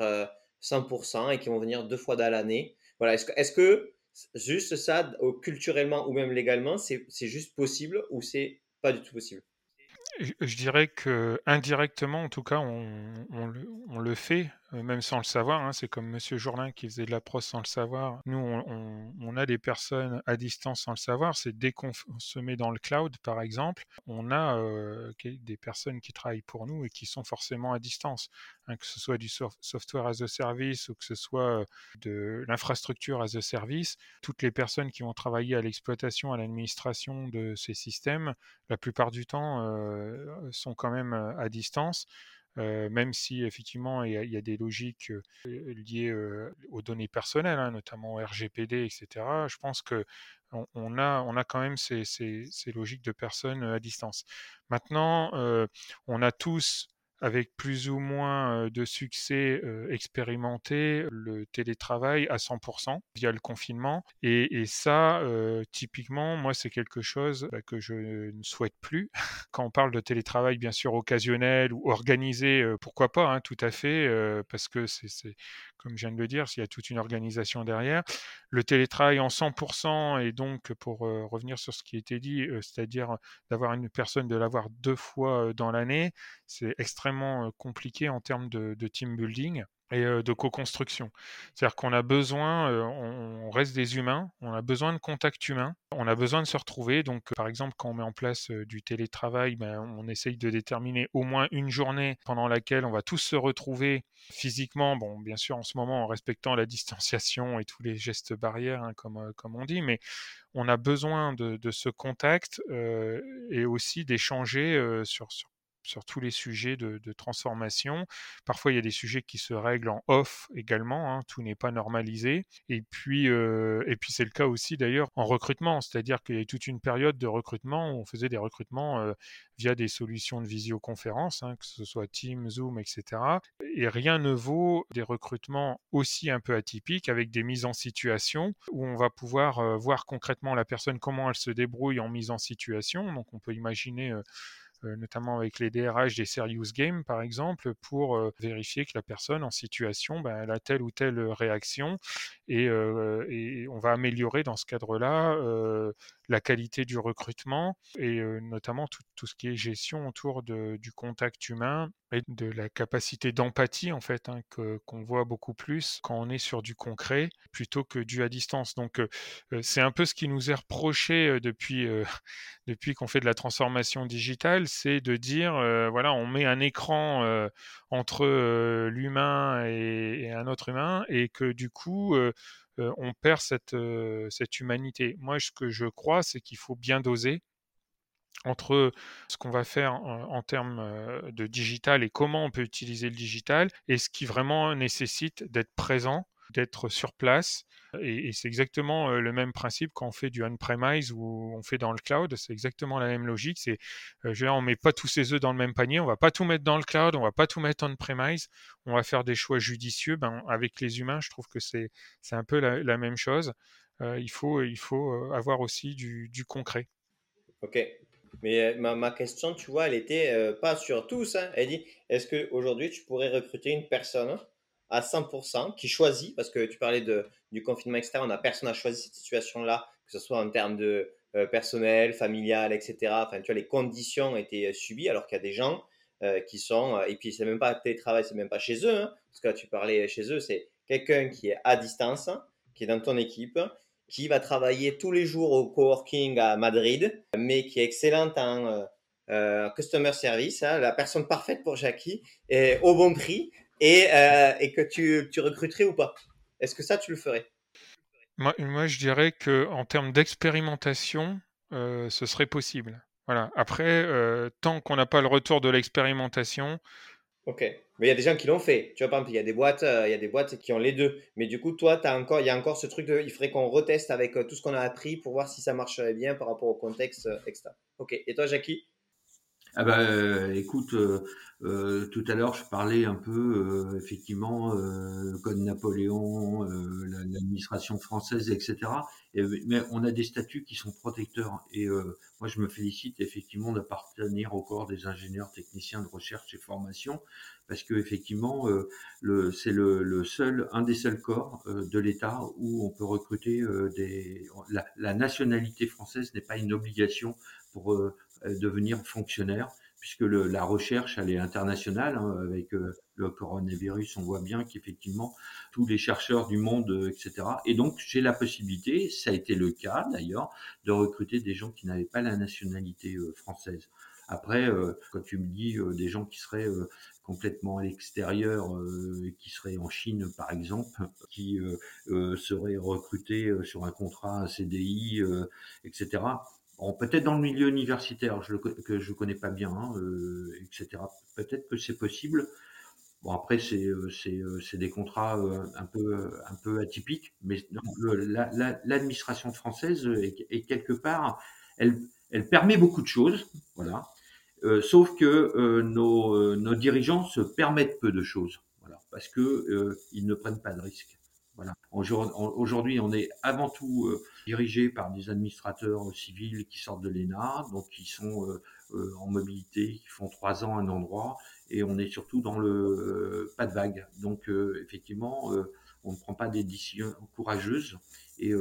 100% euh, et qui vont venir deux fois dans l'année? Voilà. Est-ce que, que, juste ça, culturellement ou même légalement, c'est juste possible ou c'est pas du tout possible? Je dirais que indirectement, en tout cas, on, on le fait même sans le savoir. Hein, c'est comme Monsieur Jourdain qui faisait de la prose sans le savoir. Nous, on, a des personnes à distance sans le savoir. C'est dès qu'on se met dans le cloud, par exemple, on a des personnes qui travaillent pour nous et qui sont forcément à distance. Hein, que ce soit du software as a service ou que ce soit de l'infrastructure as a service, toutes les personnes qui vont travailler à l'exploitation, à l'administration de ces systèmes, la plupart du temps, sont quand même à distance. Euh, même si effectivement il y, a, des logiques euh, liées euh, aux données personnelles, hein, notamment au RGPD, etc. Je pense que on, a, quand même ces, logiques de personnes à distance. Maintenant, on a tous avec plus ou moins de succès expérimenté le télétravail à 100% via le confinement. Et, ça, typiquement, moi, c'est quelque chose bah, que je ne souhaite plus. <laughs> Quand on parle de télétravail, bien sûr, occasionnel ou organisé, pourquoi pas, hein, tout à fait, parce que c'est, comme je viens de le dire, s'il y a toute une organisation derrière. Le télétravail en 100%, et donc pour revenir sur ce qui a été dit, c'est-à-dire d'avoir une personne, de l'avoir deux fois dans l'année, c'est extrêmement compliqué en termes de team building et de co-construction. C'est-à-dire qu'on a besoin, on reste des humains, on a besoin de contact humain, on a besoin de se retrouver. Donc, par exemple, quand on met en place du télétravail, ben, on essaye de déterminer au moins une journée pendant laquelle on va tous se retrouver physiquement. Bon, bien sûr, en ce moment, en respectant la <laughs> distanciation et tous les gestes barrières, hein, comme, comme on dit, mais on a besoin de, ce contact et aussi d'échanger sur, sur sur tous les sujets de, transformation. Parfois, il y a des sujets qui se règlent en off également, hein, tout n'est pas normalisé. Et puis, euh, et puis c'est le cas aussi d'ailleurs en recrutement, c'est-à-dire qu'il y a toute une période de recrutement où on faisait des recrutements euh, via des solutions de visioconférence, hein, que ce soit Teams, Zoom, etc. Et rien ne vaut des recrutements aussi un peu atypiques avec des mises en situation où on va pouvoir euh, voir concrètement la personne comment elle se débrouille en mise en situation. Donc on peut imaginer notamment avec les DRH des serious games par exemple, pour euh, vérifier que la personne en situation, ben, a telle ou telle réaction et, euh, et on va améliorer dans ce cadre-là la qualité du recrutement et notamment tout, ce qui est gestion autour de, du contact humain et de la capacité d'empathie en fait hein, que, qu'on voit beaucoup plus quand on est sur du concret plutôt que du à distance. Donc c'est un peu ce qui nous est reproché depuis, <laughs> depuis qu'on fait de la transformation digitale, c'est de dire voilà on met un écran entre l'humain et, un autre humain et que du coup on perd cette, humanité. Moi, ce que je crois, c'est qu'il faut bien doser entre ce qu'on va faire en, termes de digital et comment on peut utiliser le digital et ce qui vraiment nécessite d'être présent, d'être sur place et, c'est exactement le même principe quand on fait du on-premise ou on fait dans le cloud. C'est exactement la même logique. C'est, je on met pas tous ses œufs dans le même panier. On va pas tout mettre dans le cloud. On va pas tout mettre on-premise. On va faire des choix judicieux. Ben, avec les humains, je trouve que c'est, c'est un peu la, même chose. il faut, il faut avoir aussi du, du concret. Ok. Mais ma, ma, question, tu vois, elle était pas sur tous. Hein. Elle dit, est-ce qu'aujourd'hui, tu pourrais recruter une personne? À 100%, qui choisit, parce que tu parlais de, du confinement externe, on a personne n'a choisi cette situation-là, que ce soit en termes de euh, personnel, familial, etc. Enfin, tu vois, les conditions étaient euh, subies, alors qu'il y a des gens euh, qui sont, et puis c'est même pas télétravail, c'est même pas chez eux, hein, parce que tu parlais chez eux, c'est quelqu'un qui est à distance, qui est dans ton équipe, qui va travailler tous les jours au coworking à Madrid, mais qui est excellente en customer service, hein, la personne parfaite pour Jackie, et au bon prix, et, et que tu, tu recruterais ou pas? Est-ce que ça, tu le ferais? Moi, moi, je dirais que en termes d'expérimentation, ce serait possible. Voilà. Après, tant qu'on n'a pas le retour de l'expérimentation, Ok. Mais il y a des gens qui l'ont fait. Tu vois, par exemple, il y a des boîtes, il y a des boîtes qui ont les deux. Mais du coup, toi, as encore, il y a encore ce truc de, il faudrait qu'on reteste avec tout ce qu'on a appris pour voir si ça marcherait bien par rapport au contexte extra. Ok. Et toi, Jackie? Ah bah, euh, écoute, euh, euh, tout à l'heure, je parlais un peu, effectivement, le code Napoléon, l'administration française, etc. mais on a des statuts qui sont protecteurs. Et moi, je me félicite effectivement d'appartenir au corps des ingénieurs techniciens de recherche et formation, parce que effectivement, c'est le, seul, un des seuls corps de l'État où on peut recruter des. La, la nationalité française n'est pas une obligation pour euh, devenir fonctionnaire, puisque la recherche, elle est internationale. Hein, avec euh, le coronavirus, on voit bien qu'effectivement, tous les chercheurs du monde, euh, etc. Et donc, j'ai la possibilité, ça a été le cas d'ailleurs, de recruter des gens qui n'avaient pas la nationalité française. Après, quand tu me dis des gens qui seraient complètement à l'extérieur, qui seraient en Chine par exemple, <laughs> qui seraient recrutés sur un contrat CDI, etc peut-être dans le milieu universitaire, que je connais pas bien, hein, euh, etc. Peut-être que c'est possible. Bon, après, c'est euh, euh, des contrats un peu un peu atypiques, mais l'administration française est, quelque part, elle elle permet beaucoup de choses, voilà. sauf que nos, nos dirigeants se permettent peu de choses, voilà, parce que ils ne prennent pas de risques. Voilà. Aujourd'hui, on est avant tout dirigés par des administrateurs civils qui sortent de l'ENA, donc qui sont euh, euh, en mobilité, qui font trois ans à un endroit, et on est surtout dans le euh, pas de vague. Donc effectivement, on ne prend pas des décisions courageuses. Et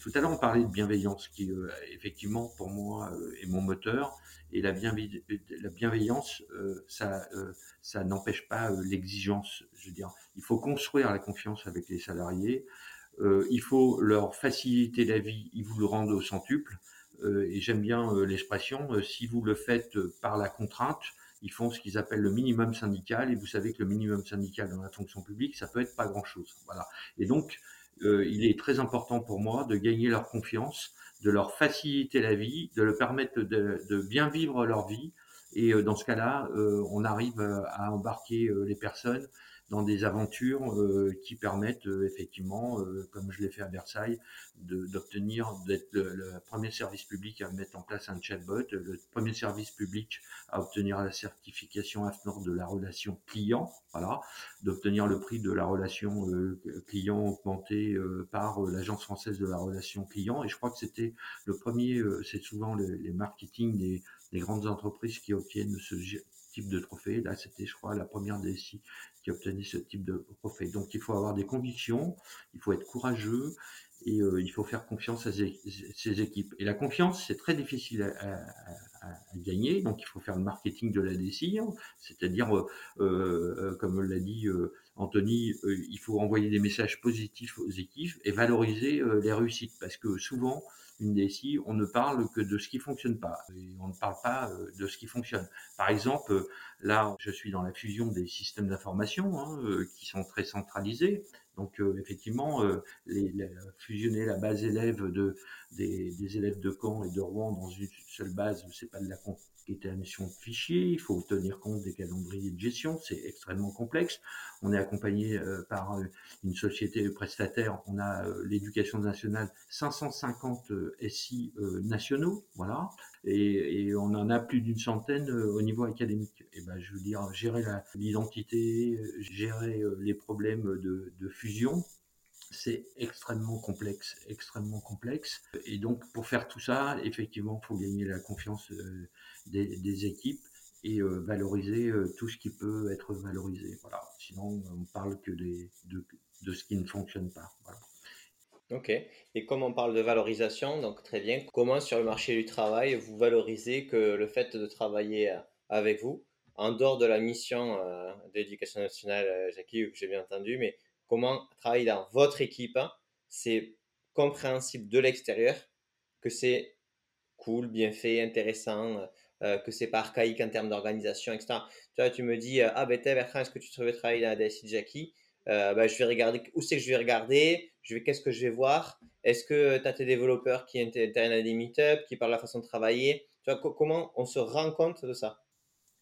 tout à l'heure, on parlait de bienveillance, qui effectivement pour moi est mon moteur. Et la, la bienveillance, ça, ça n'empêche pas l'exigence. Je veux dire, il faut construire la confiance avec les salariés. Euh, il faut leur faciliter la vie, ils vous le rendent au centuple. Euh, et j'aime bien euh, l'expression, si vous le faites par la contrainte, ils font ce qu'ils appellent le minimum syndical. Et vous savez que le minimum syndical dans la fonction publique, ça peut être pas grand-chose. Voilà. Et donc, il est très important pour moi de gagner leur confiance, de leur faciliter la vie, de leur permettre de, de bien vivre leur vie. Et dans ce cas-là, on arrive à embarquer les personnes dans des aventures euh, qui permettent euh, effectivement, euh, comme je l'ai fait à Versailles, d'obtenir d'être le, premier service public à mettre en place un chatbot, le premier service public à obtenir la certification AFNOR de la relation client, voilà, d'obtenir le prix de la relation client augmenté par l'Agence française de la relation client. Et je crois que c'était le premier, c'est souvent les, marketing des, des grandes entreprises qui obtiennent ce type de trophée. Là, c'était, je crois, la première DSI qui obtenait ce type de trophée. Donc, il faut avoir des convictions, il faut être courageux et euh, il faut faire confiance à ces, équipes. Et la confiance, c'est très difficile à, gagner. Donc, il faut faire le marketing de la DSI, hein. c'est-à-dire, euh, euh, comme l'a dit Anthony, il faut envoyer des messages positifs aux équipes et valoriser les réussites, parce que souvent, une DSI, on ne parle que de ce qui fonctionne pas. on ne parle pas euh, de ce qui fonctionne. Par exemple, euh, là, je suis dans la fusion des systèmes d'information hein, euh, qui sont très centralisés. Donc effectivement, les, fusionner la base élève de, des, élèves de Caen et de Rouen dans une seule base, c'est pas de la concaténation de fichiers, il faut tenir compte des calendriers de gestion, c'est extrêmement complexe. On est accompagné par une société prestataire, on a l'éducation nationale, 550 SI nationaux, voilà, et, on en a plus d'une centaine au niveau académique. Et ben, je veux dire, gérer l'identité, gérer les problèmes de, de fusion, c'est extrêmement complexe, extrêmement complexe. Et donc, pour faire tout ça, effectivement, il faut gagner la confiance euh, des, équipes et euh, valoriser euh, tout ce qui peut être valorisé. Voilà. Sinon, on parle que de, ce qui ne fonctionne pas. Ok. Et comme on parle de valorisation, donc très bien, comment sur le marché du travail vous valorisez que le fait de travailler avec vous, en dehors de la mission d'éducation nationale, j'ai bien entendu, mais comment travailler dans votre équipe, hein, c'est compréhensible de l'extérieur que c'est cool, bien fait, intéressant, euh, que c'est pas archaïque en termes d'organisation, etc. Tu vois, tu me dis, euh, ah ben Bertrand, est-ce que tu te travailler dans la DSI de Jackie? Euh, ben, Je vais regarder, où c'est que je vais regarder, je vais, qu'est-ce que je vais voir Est-ce que tu as tes développeurs qui interviennent à des meet qui parlent de la façon de travailler? Tu vois, comment on se rend compte de ça?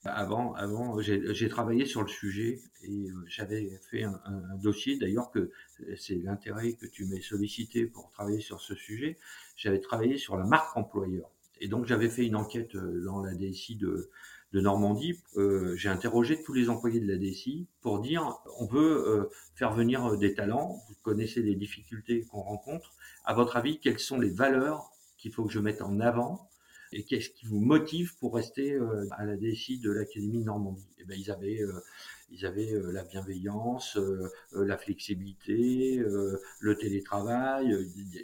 Avant, avant j'ai travaillé sur le sujet et j'avais fait un dossier, d'ailleurs que c'est l'intérêt que tu m'as sollicité pour travailler sur ce sujet. J'avais travaillé sur la marque employeur. Et donc j'avais fait une enquête euh, dans la DSI de, Normandie. Euh, j'ai interrogé tous les employés de la DSI pour dire on veut euh, faire venir des talents, vous connaissez les difficultés qu'on rencontre. À votre avis, quelles sont les valeurs qu'il faut que je mette en avant et qu'est-ce qui vous motive pour rester à la DSI de l'Académie de Normandie? Et eh ben ils avaient ils avaient la bienveillance, la flexibilité, le télétravail.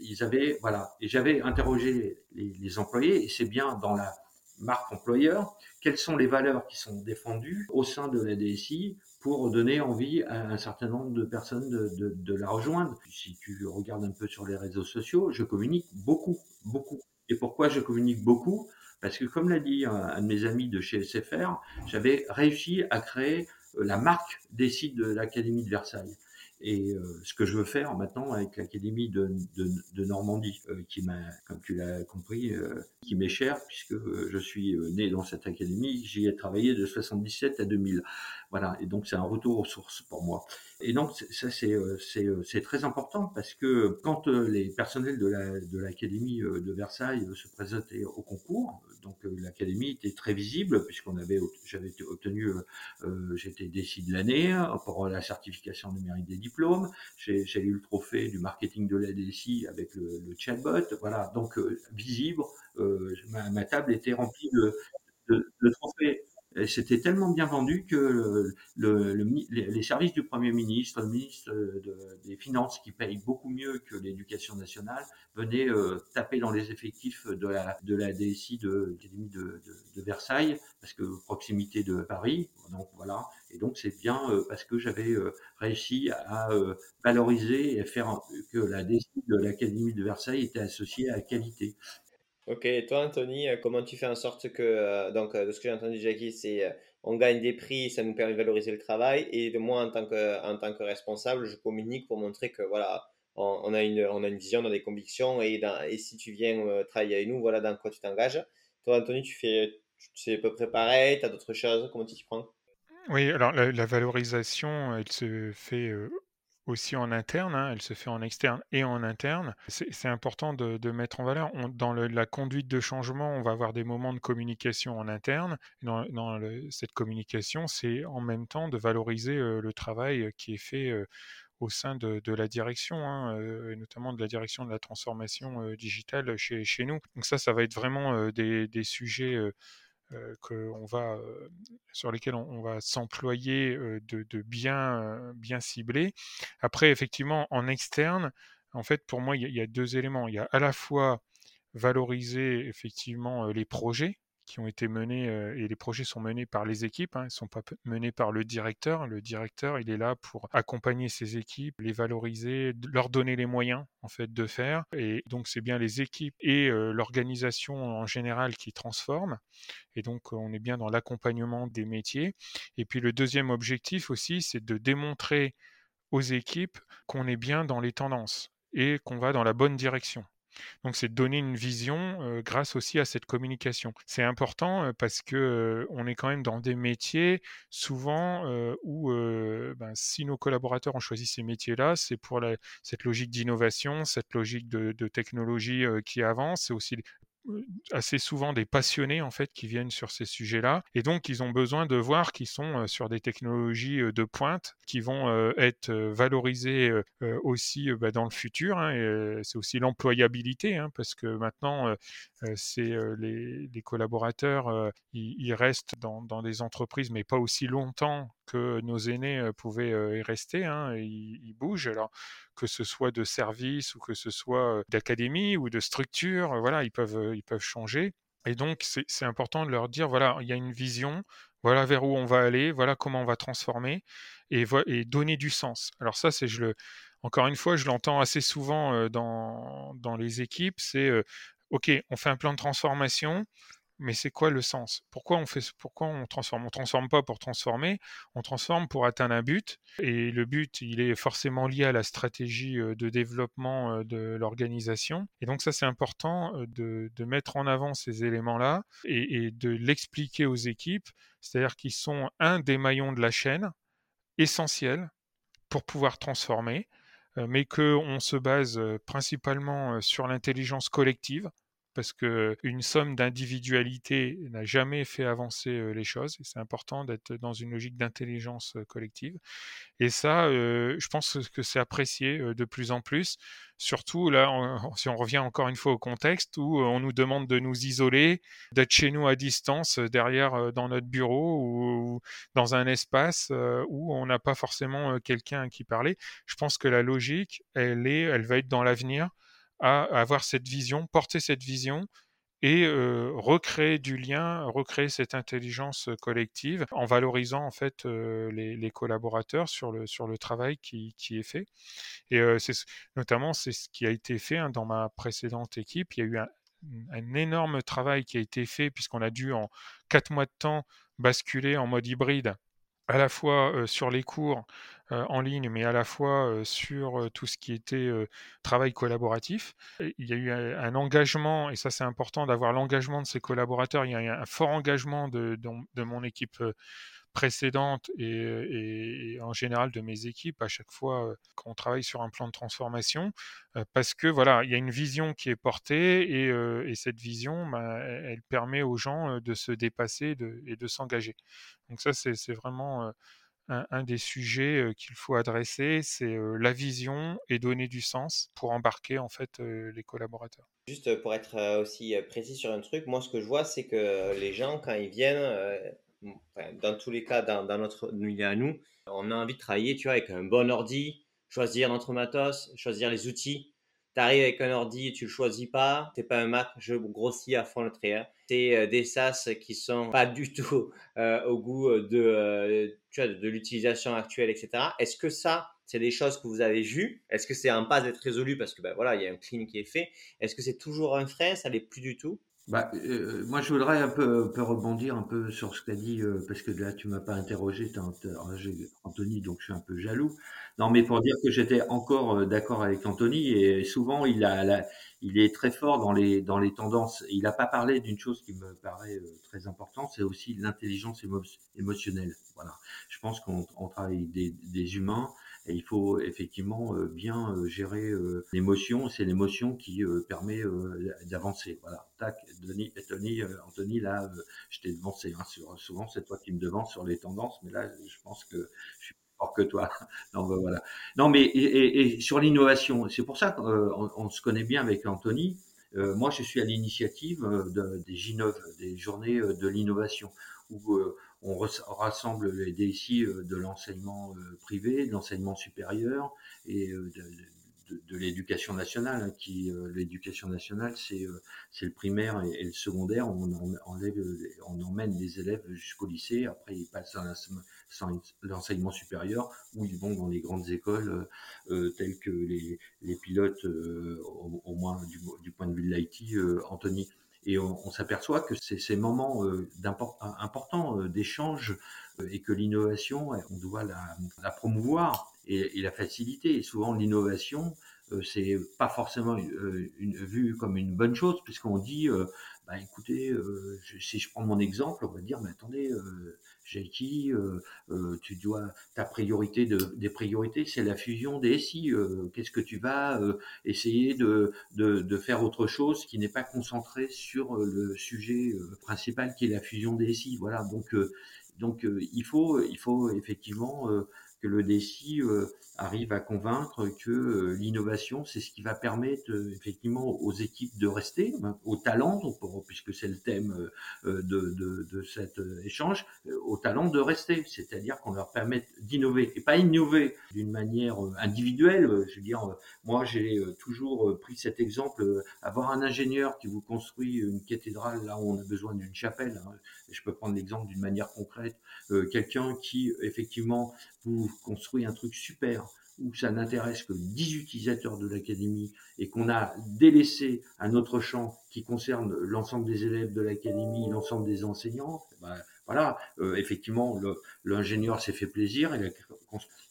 Ils avaient voilà. Et j'avais interrogé les, les, employés et c'est bien dans la marque employeur quelles sont les valeurs qui sont défendues au sein de la DSI pour donner envie à un certain nombre de personnes de, de, de la rejoindre. Si tu regardes un peu sur les réseaux sociaux, je communique beaucoup, beaucoup. Et pourquoi je communique beaucoup? Parce que comme l'a dit un de mes amis de chez SFR, j'avais réussi à créer la marque sites de l'Académie de Versailles. Et euh, ce que je veux faire maintenant avec l'Académie de, de, de, Normandie, euh, qui m'a, comme tu l'as compris, euh, qui m'est cher, puisque je suis né dans cette académie, j'y ai travaillé de 77 à 2000. Voilà, et donc c'est un retour aux sources pour moi. Et donc ça c'est c'est très important parce que quand les personnels de la de l'académie de Versailles se présentaient au concours, donc l'académie était très visible puisqu'on avait j'avais obtenu j'étais décidé de l'année pour la certification numérique des diplôme, j'ai eu le trophée du marketing de la DSI avec le, chatbot, voilà, donc euh, visible, euh, ma, ma, table était remplie de, de, de trophées c'était tellement bien vendu que le, le, les services du Premier ministre, le ministre des Finances, qui paye beaucoup mieux que l'éducation nationale, venaient euh, taper dans les effectifs de la, de la DSI de, de, de, Versailles, parce que proximité de Paris. Donc voilà. Et donc c'est bien euh, parce que j'avais euh, réussi à valoriser et faire que la DSI de l'Académie de Versailles était associée à la qualité. Ok, et toi Anthony, euh, comment tu fais en sorte que, euh, donc euh, de ce que j'ai entendu Jackie, c'est on gagne des prix, ça nous permet de valoriser le travail, et de moi en tant que, en tant que responsable, je communique pour montrer que voilà, on, a, une, on a une vision, on a des convictions, et, et si tu viens travailler avec nous, voilà dans quoi tu t'engages. Toi Anthony, tu fais, tu à peu près pareil, tu as d'autres choses, comment tu t'y prends? Oui, alors la, la, valorisation, elle se fait aussi en interne, hein, elle se fait en externe et en interne. C'est important de, mettre en valeur. dans la conduite de changement, on va avoir des moments de communication en interne. Dans, cette communication, c'est en même temps de valoriser euh, le travail qui est fait euh, au sein de, la direction, hein, euh, notamment de la direction de la transformation digitale chez, nous. Donc ça, ça va être vraiment des, sujets euh, va, euh, sur lesquels on, va s'employer euh, de, bien, bien cibler. Après, effectivement, en externe, en fait, pour moi, il y, a deux éléments. Il y a à la fois valoriser effectivement les projets qui ont été menés, et les projets sont menés par les équipes, hein, ils ne sont pas menés par le directeur. Le directeur, il est là pour accompagner ses équipes, les valoriser, leur donner les moyens en fait de faire. Et donc c'est bien les équipes et l'organisation en général qui transforment. Et donc on est bien dans l'accompagnement des métiers. Et puis le deuxième objectif aussi, c'est de démontrer aux équipes qu'on est bien dans les tendances et qu'on va dans la bonne direction. Donc c'est donner une vision grâce aussi à cette communication. C'est important parce que on est quand même dans des métiers souvent où ben, si nos collaborateurs ont choisi ces métiers-là, c'est pour cette logique d'innovation, cette logique de, de technologie qui avance. C'est aussi assez souvent des passionnés en fait qui viennent sur ces sujets-là. Et donc ils ont besoin de voir qu'ils sont sur des technologies de pointe qui vont être valorisées aussi bah, dans le futur hein, c'est aussi l'employabilité hein, parce que maintenant c'est les, collaborateurs ils, restent dans, des entreprises mais pas aussi longtemps que nos aînés pouvaient y rester hein, ils, bougent alors que ce soit de service ou que ce soit d'académie ou de structure, voilà, ils peuvent, ils peuvent changer. Et donc, c'est important de leur dire, voilà, il y a une vision, voilà vers où on va aller, voilà comment on va transformer et, et donner du sens. Alors ça, c'est je le, encore une fois, je l'entends assez souvent dans, dans les équipes, c'est OK, on fait un plan de transformation, mais c'est quoi le sens? Pourquoi on fait pourquoi on transforme? On transforme pas pour transformer, on transforme pour atteindre un but et le but, il est forcément lié à la stratégie de développement de l'organisation et donc ça c'est important de, mettre en avant ces éléments-là et, et de l'expliquer aux équipes, c'est-à-dire qu'ils sont un des maillons de la chaîne essentiel pour pouvoir transformer mais qu'on se base principalement sur l'intelligence collective, parce qu'une somme d'individualité n'a jamais fait avancer les choses, c'est important d'être dans une logique d'intelligence collective. Et ça, je pense que c'est apprécié de plus en plus, surtout là, si on revient encore une fois au contexte où on nous demande de nous isoler, d'être chez nous à distance, derrière dans notre bureau ou, dans un espace où on n'a pas forcément quelqu'un à qui parler. Je pense que la logique, elle est, elle va être dans l'avenir à avoir cette vision, porter cette vision et recréer du lien, recréer cette intelligence collective en valorisant en fait les, collaborateurs sur le, sur le travail qui, qui est fait. Et c'est notamment c'est ce qui a été fait hein, dans ma précédente équipe. Il y a eu un, un énorme travail qui a été fait puisqu'on a dû en quatre mois de temps basculer en mode hybride à la fois sur les cours en ligne, mais à la fois sur tout ce qui était travail collaboratif. il y a eu un, engagement, et ça c'est important d'avoir l'engagement de ses collaborateurs. Il y a eu un fort engagement de, de mon équipe précédente et, en général de mes équipes à chaque fois qu'on travaille sur un plan de transformation, parce que voilà, il y a une vision qui est portée et, cette vision, bah, elle, permet aux gens de se dépasser et de s'engager. Donc ça, c'est vraiment un, des sujets qu'il faut adresser, c'est la vision et donner du sens pour embarquer en fait les collaborateurs. Juste pour être aussi précis sur un truc, moi ce que je vois, c'est que les gens quand ils viennent dans tous les cas, dans, notre milieu à nous, on a envie de travailler, tu vois, avec un bon ordi, choisir notre matos, choisir les outils. Tu arrives avec un ordi, tu le choisis pas, t'es pas un Mac, je grossis à fond le trait. Hein. C'est euh, des SaaS qui sont <laughs> pas du tout euh, au goût de, euh, de l'utilisation actuelle, etc. Est-ce que ça, c'est des choses que vous avez vues? Est-ce que c'est en passe d'être résolu parce que ben voilà, il y a un clean qui est fait? Est-ce que c'est toujours un frein? Ça l'est plus du tout bah, euh, moi, je voudrais un peu, peu, rebondir un peu sur ce qu'a dit, euh, parce que là, tu m'as pas interrogé, Anthony, donc je suis un peu jaloux. Non, mais pour dire que j'étais encore euh, d'accord avec Anthony, et souvent, il, a, il est très fort dans les, dans les tendances. Il n'a pas parlé d'une chose qui me paraît très importante, c'est aussi l'intelligence émotionnelle. Voilà. Je pense qu'on travaille des, des humains et il faut effectivement euh, bien euh, gérer euh, l'émotion. C'est l'émotion qui permet d'avancer. Voilà. Tac, Denis, Tony, Anthony, là, je t'ai devancé. Hein, souvent, c'est toi qui me devances sur les tendances, mais là, je pense que je suis fort que toi. <laughs> non, ben, voilà. Non, mais et, et, sur l'innovation, c'est pour ça qu'on on se connaît bien avec Anthony. moi, je suis à l'initiative de, des J9, des journées de l'innovation, où on rassemble les DSI euh, de l'enseignement euh, privé, de l'enseignement supérieur et euh, de, l'éducation nationale, hein, qui l'éducation nationale c'est c'est le primaire et, le secondaire. On, on emmène les élèves jusqu'au lycée. Après ils passent à l'enseignement supérieur où ils vont dans les grandes écoles telles que les, les pilotes, au, moins du, du, point de vue de l'IT, Anthony et on, s'aperçoit que c'est ces moments euh, importants euh, d'échange euh, et que l'innovation, on doit la, promouvoir et, la faciliter. Et souvent, l'innovation, c'est pas forcément une, vue comme une bonne chose, puisqu'on dit, bah, écoutez, si je prends mon exemple, on va dire, mais attendez, Jackie, euh, euh, tu dois ta priorité de, des priorités, c'est la fusion des SI. Euh, qu'est-ce que tu vas essayer de, de, de, faire autre chose qui n'est pas concentré sur le sujet principal qui est la fusion des SI? Voilà. Donc donc il faut il faut effectivement que le DSI euh, arrive à convaincre que euh, l'innovation, c'est ce qui va permettre euh, effectivement aux équipes de rester, hein, aux talents, puisque c'est le thème de, de, de cet échange, aux talents de rester, c'est-à-dire qu'on leur permette d'innover et pas innover d'une manière individuelle. Je veux dire, moi j'ai toujours pris cet exemple, avoir un ingénieur qui vous construit une cathédrale là où on a besoin d'une chapelle. Hein, je peux prendre l'exemple d'une manière concrète, quelqu'un qui effectivement vous construit un truc super où ça n'intéresse que 10 utilisateurs de l'académie et qu'on a délaissé un autre champ qui concerne l'ensemble des élèves de l'académie, l'ensemble des enseignants, eh ben, voilà, euh, effectivement, l'ingénieur s'est fait plaisir, il a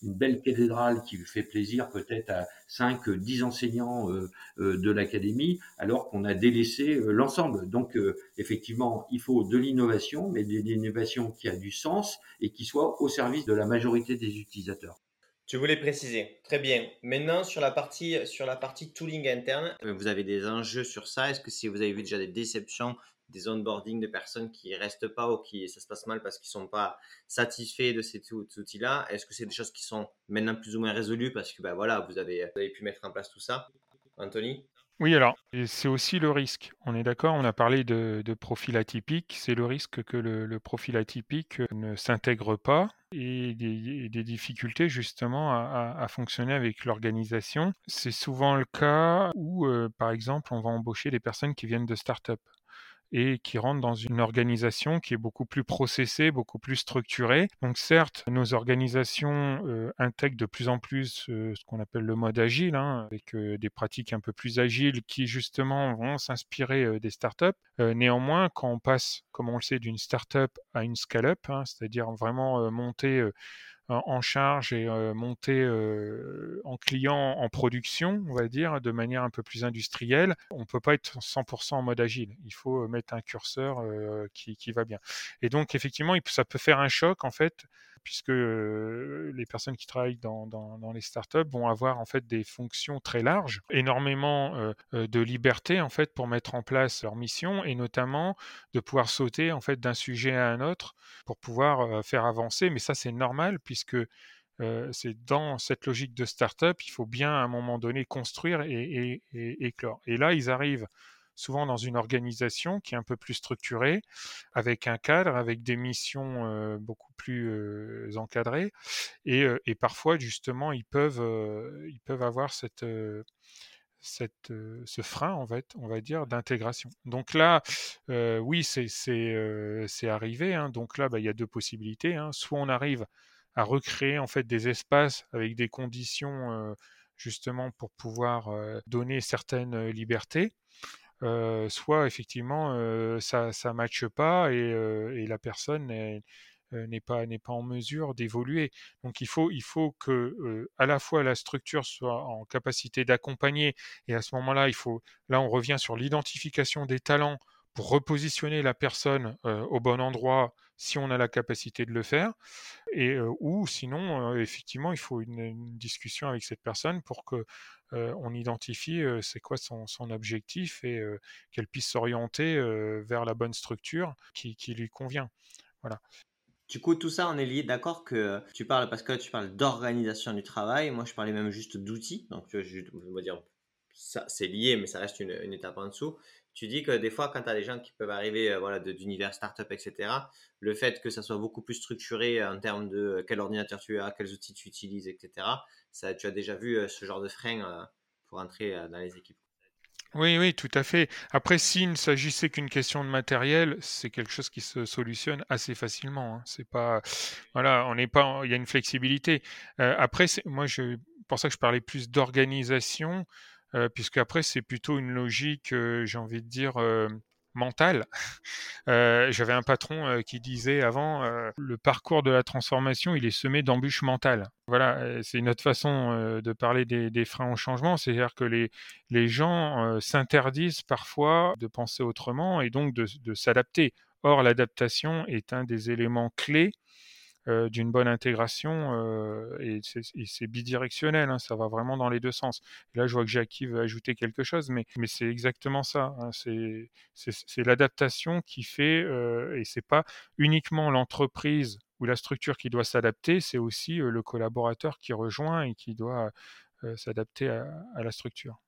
une belle cathédrale qui fait plaisir peut-être à 5, 10 enseignants euh, euh, de l'académie, alors qu'on a délaissé l'ensemble. Donc, effectivement, il faut de l'innovation, mais de l'innovation qui a du sens et qui soit au service de la majorité des utilisateurs. Tu voulais préciser. Très bien. Maintenant, sur la partie, sur la partie tooling interne, vous avez des enjeux sur ça. Est-ce que si vous avez vu déjà des déceptions des onboarding de personnes qui restent pas ou qui ça se passe mal parce qu'ils sont pas satisfaits de ces outils-là Est-ce que c'est des choses qui sont maintenant plus ou moins résolues parce que ben voilà, vous avez, vous avez pu mettre en place tout ça Anthony? Oui, alors, c'est aussi le risque. On est d'accord, on a parlé de, profil atypique. C'est le risque que le, profil atypique ne s'intègre pas et des, difficultés justement à, fonctionner avec l'organisation. C'est souvent le cas où, euh, par exemple, on va embaucher des personnes qui viennent de start-up et qui rentrent dans une organisation qui est beaucoup plus processée, beaucoup plus structurée. Donc certes, nos organisations euh, intègrent de plus en plus euh, ce qu'on appelle le mode agile, hein, avec euh, des pratiques un peu plus agiles qui justement vont s'inspirer des startups. néanmoins, quand on passe, comme on le sait, d'une startup à une scale-up, hein, c'est-à-dire vraiment monter en charge et monter en client en production, on va dire, de manière un peu plus industrielle. On ne peut pas être 100% en mode agile. Il faut mettre un curseur qui, qui, va bien. Et donc, effectivement, ça peut faire un choc, en fait, puisque les personnes qui travaillent dans, dans, les startups vont avoir en fait des fonctions très larges, énormément de liberté en fait pour mettre en place leur mission et notamment de pouvoir sauter en fait d'un sujet à un autre pour pouvoir faire avancer. Mais ça c'est normal puisque c'est dans cette logique de startup, il faut bien à un moment donné construire et, et éclore. Et là, ils arrivent souvent dans une organisation qui est un peu plus structurée, avec un cadre, avec des missions beaucoup plus encadrées. Et, parfois, justement, ils peuvent, avoir cette, ce frein, en fait, on va dire, d'intégration. Donc là, oui, c'est arrivé. Hein. Donc là, bah, il y a deux possibilités. Hein. Soit on arrive à recréer en fait des espaces avec des conditions justement pour pouvoir donner certaines libertés soit effectivement ça ne matche pas et, la personne n'est pas pas en mesure d'évoluer. Donc il faut il faut que à la fois la structure soit en capacité d'accompagner et à ce moment-là il faut là on revient sur l'identification des talents pour repositionner la personne au bon endroit si on a la capacité de le faire, et ou sinon effectivement il faut une, discussion avec cette personne pour que on identifie c'est quoi son, objectif et qu'elle puisse s'orienter vers la bonne structure qui, lui convient. Voilà. Du coup, tout ça, on est lié, d'accord que tu parles, parce que tu parles d'organisation du travail, moi je parlais même juste d'outils, donc je, vais dire, ça c'est lié, mais ça reste une, étape en dessous tu dis que des fois, quand tu as des gens qui peuvent arriver euh, voilà, d'univers startup, etc., le fait que ça soit beaucoup plus structuré en termes de euh, quel ordinateur tu as, quels outils tu utilises, etc., ça, tu as déjà vu euh, ce genre de frein pour entrer dans les équipes. Oui, oui, tout à fait. Après, s'il ne s'agissait qu'une question de matériel, c'est quelque chose qui se solutionne assez facilement. Hein. C'est pas, voilà, on n'est pas, il y a une flexibilité. après, moi, je, pour ça que je parlais plus d'organisation puisque après c'est plutôt une logique, j'ai envie de dire, mentale. <laughs> J'avais un patron qui disait avant, le parcours de la transformation, il est semé d'embûches mentales. Voilà, c'est une autre façon de parler des, freins au changement, c'est-à-dire que les, les gens s'interdisent parfois de penser autrement et donc de s'adapter. Or, l'adaptation est un des éléments clés euh, d'une bonne intégration euh, et c'est bidirectionnel, hein, ça va vraiment dans les deux sens. là, je vois que Jackie veut ajouter quelque chose, mais, c'est exactement ça. Hein, c'est l'adaptation qui fait, euh, et c'est pas uniquement l'entreprise ou la structure qui doit s'adapter, c'est aussi le collaborateur qui rejoint et qui doit s'adapter à, la structure.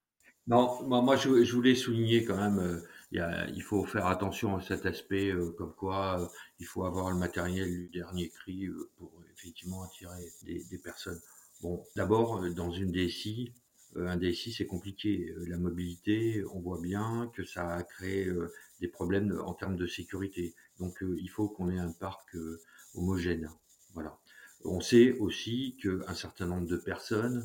Non, moi, je, voulais souligner quand même il, faut faire attention à cet aspect, euh, comme quoi euh, il faut avoir le matériel du dernier cri euh, pour effectivement attirer des, personnes. Bon, d'abord, dans une DSI, un DSI, c'est compliqué. La mobilité, on voit bien que ça a créé des problèmes en termes de sécurité. Donc, il faut qu'on ait un parc homogène. Voilà. On sait aussi qu'un certain nombre de personnes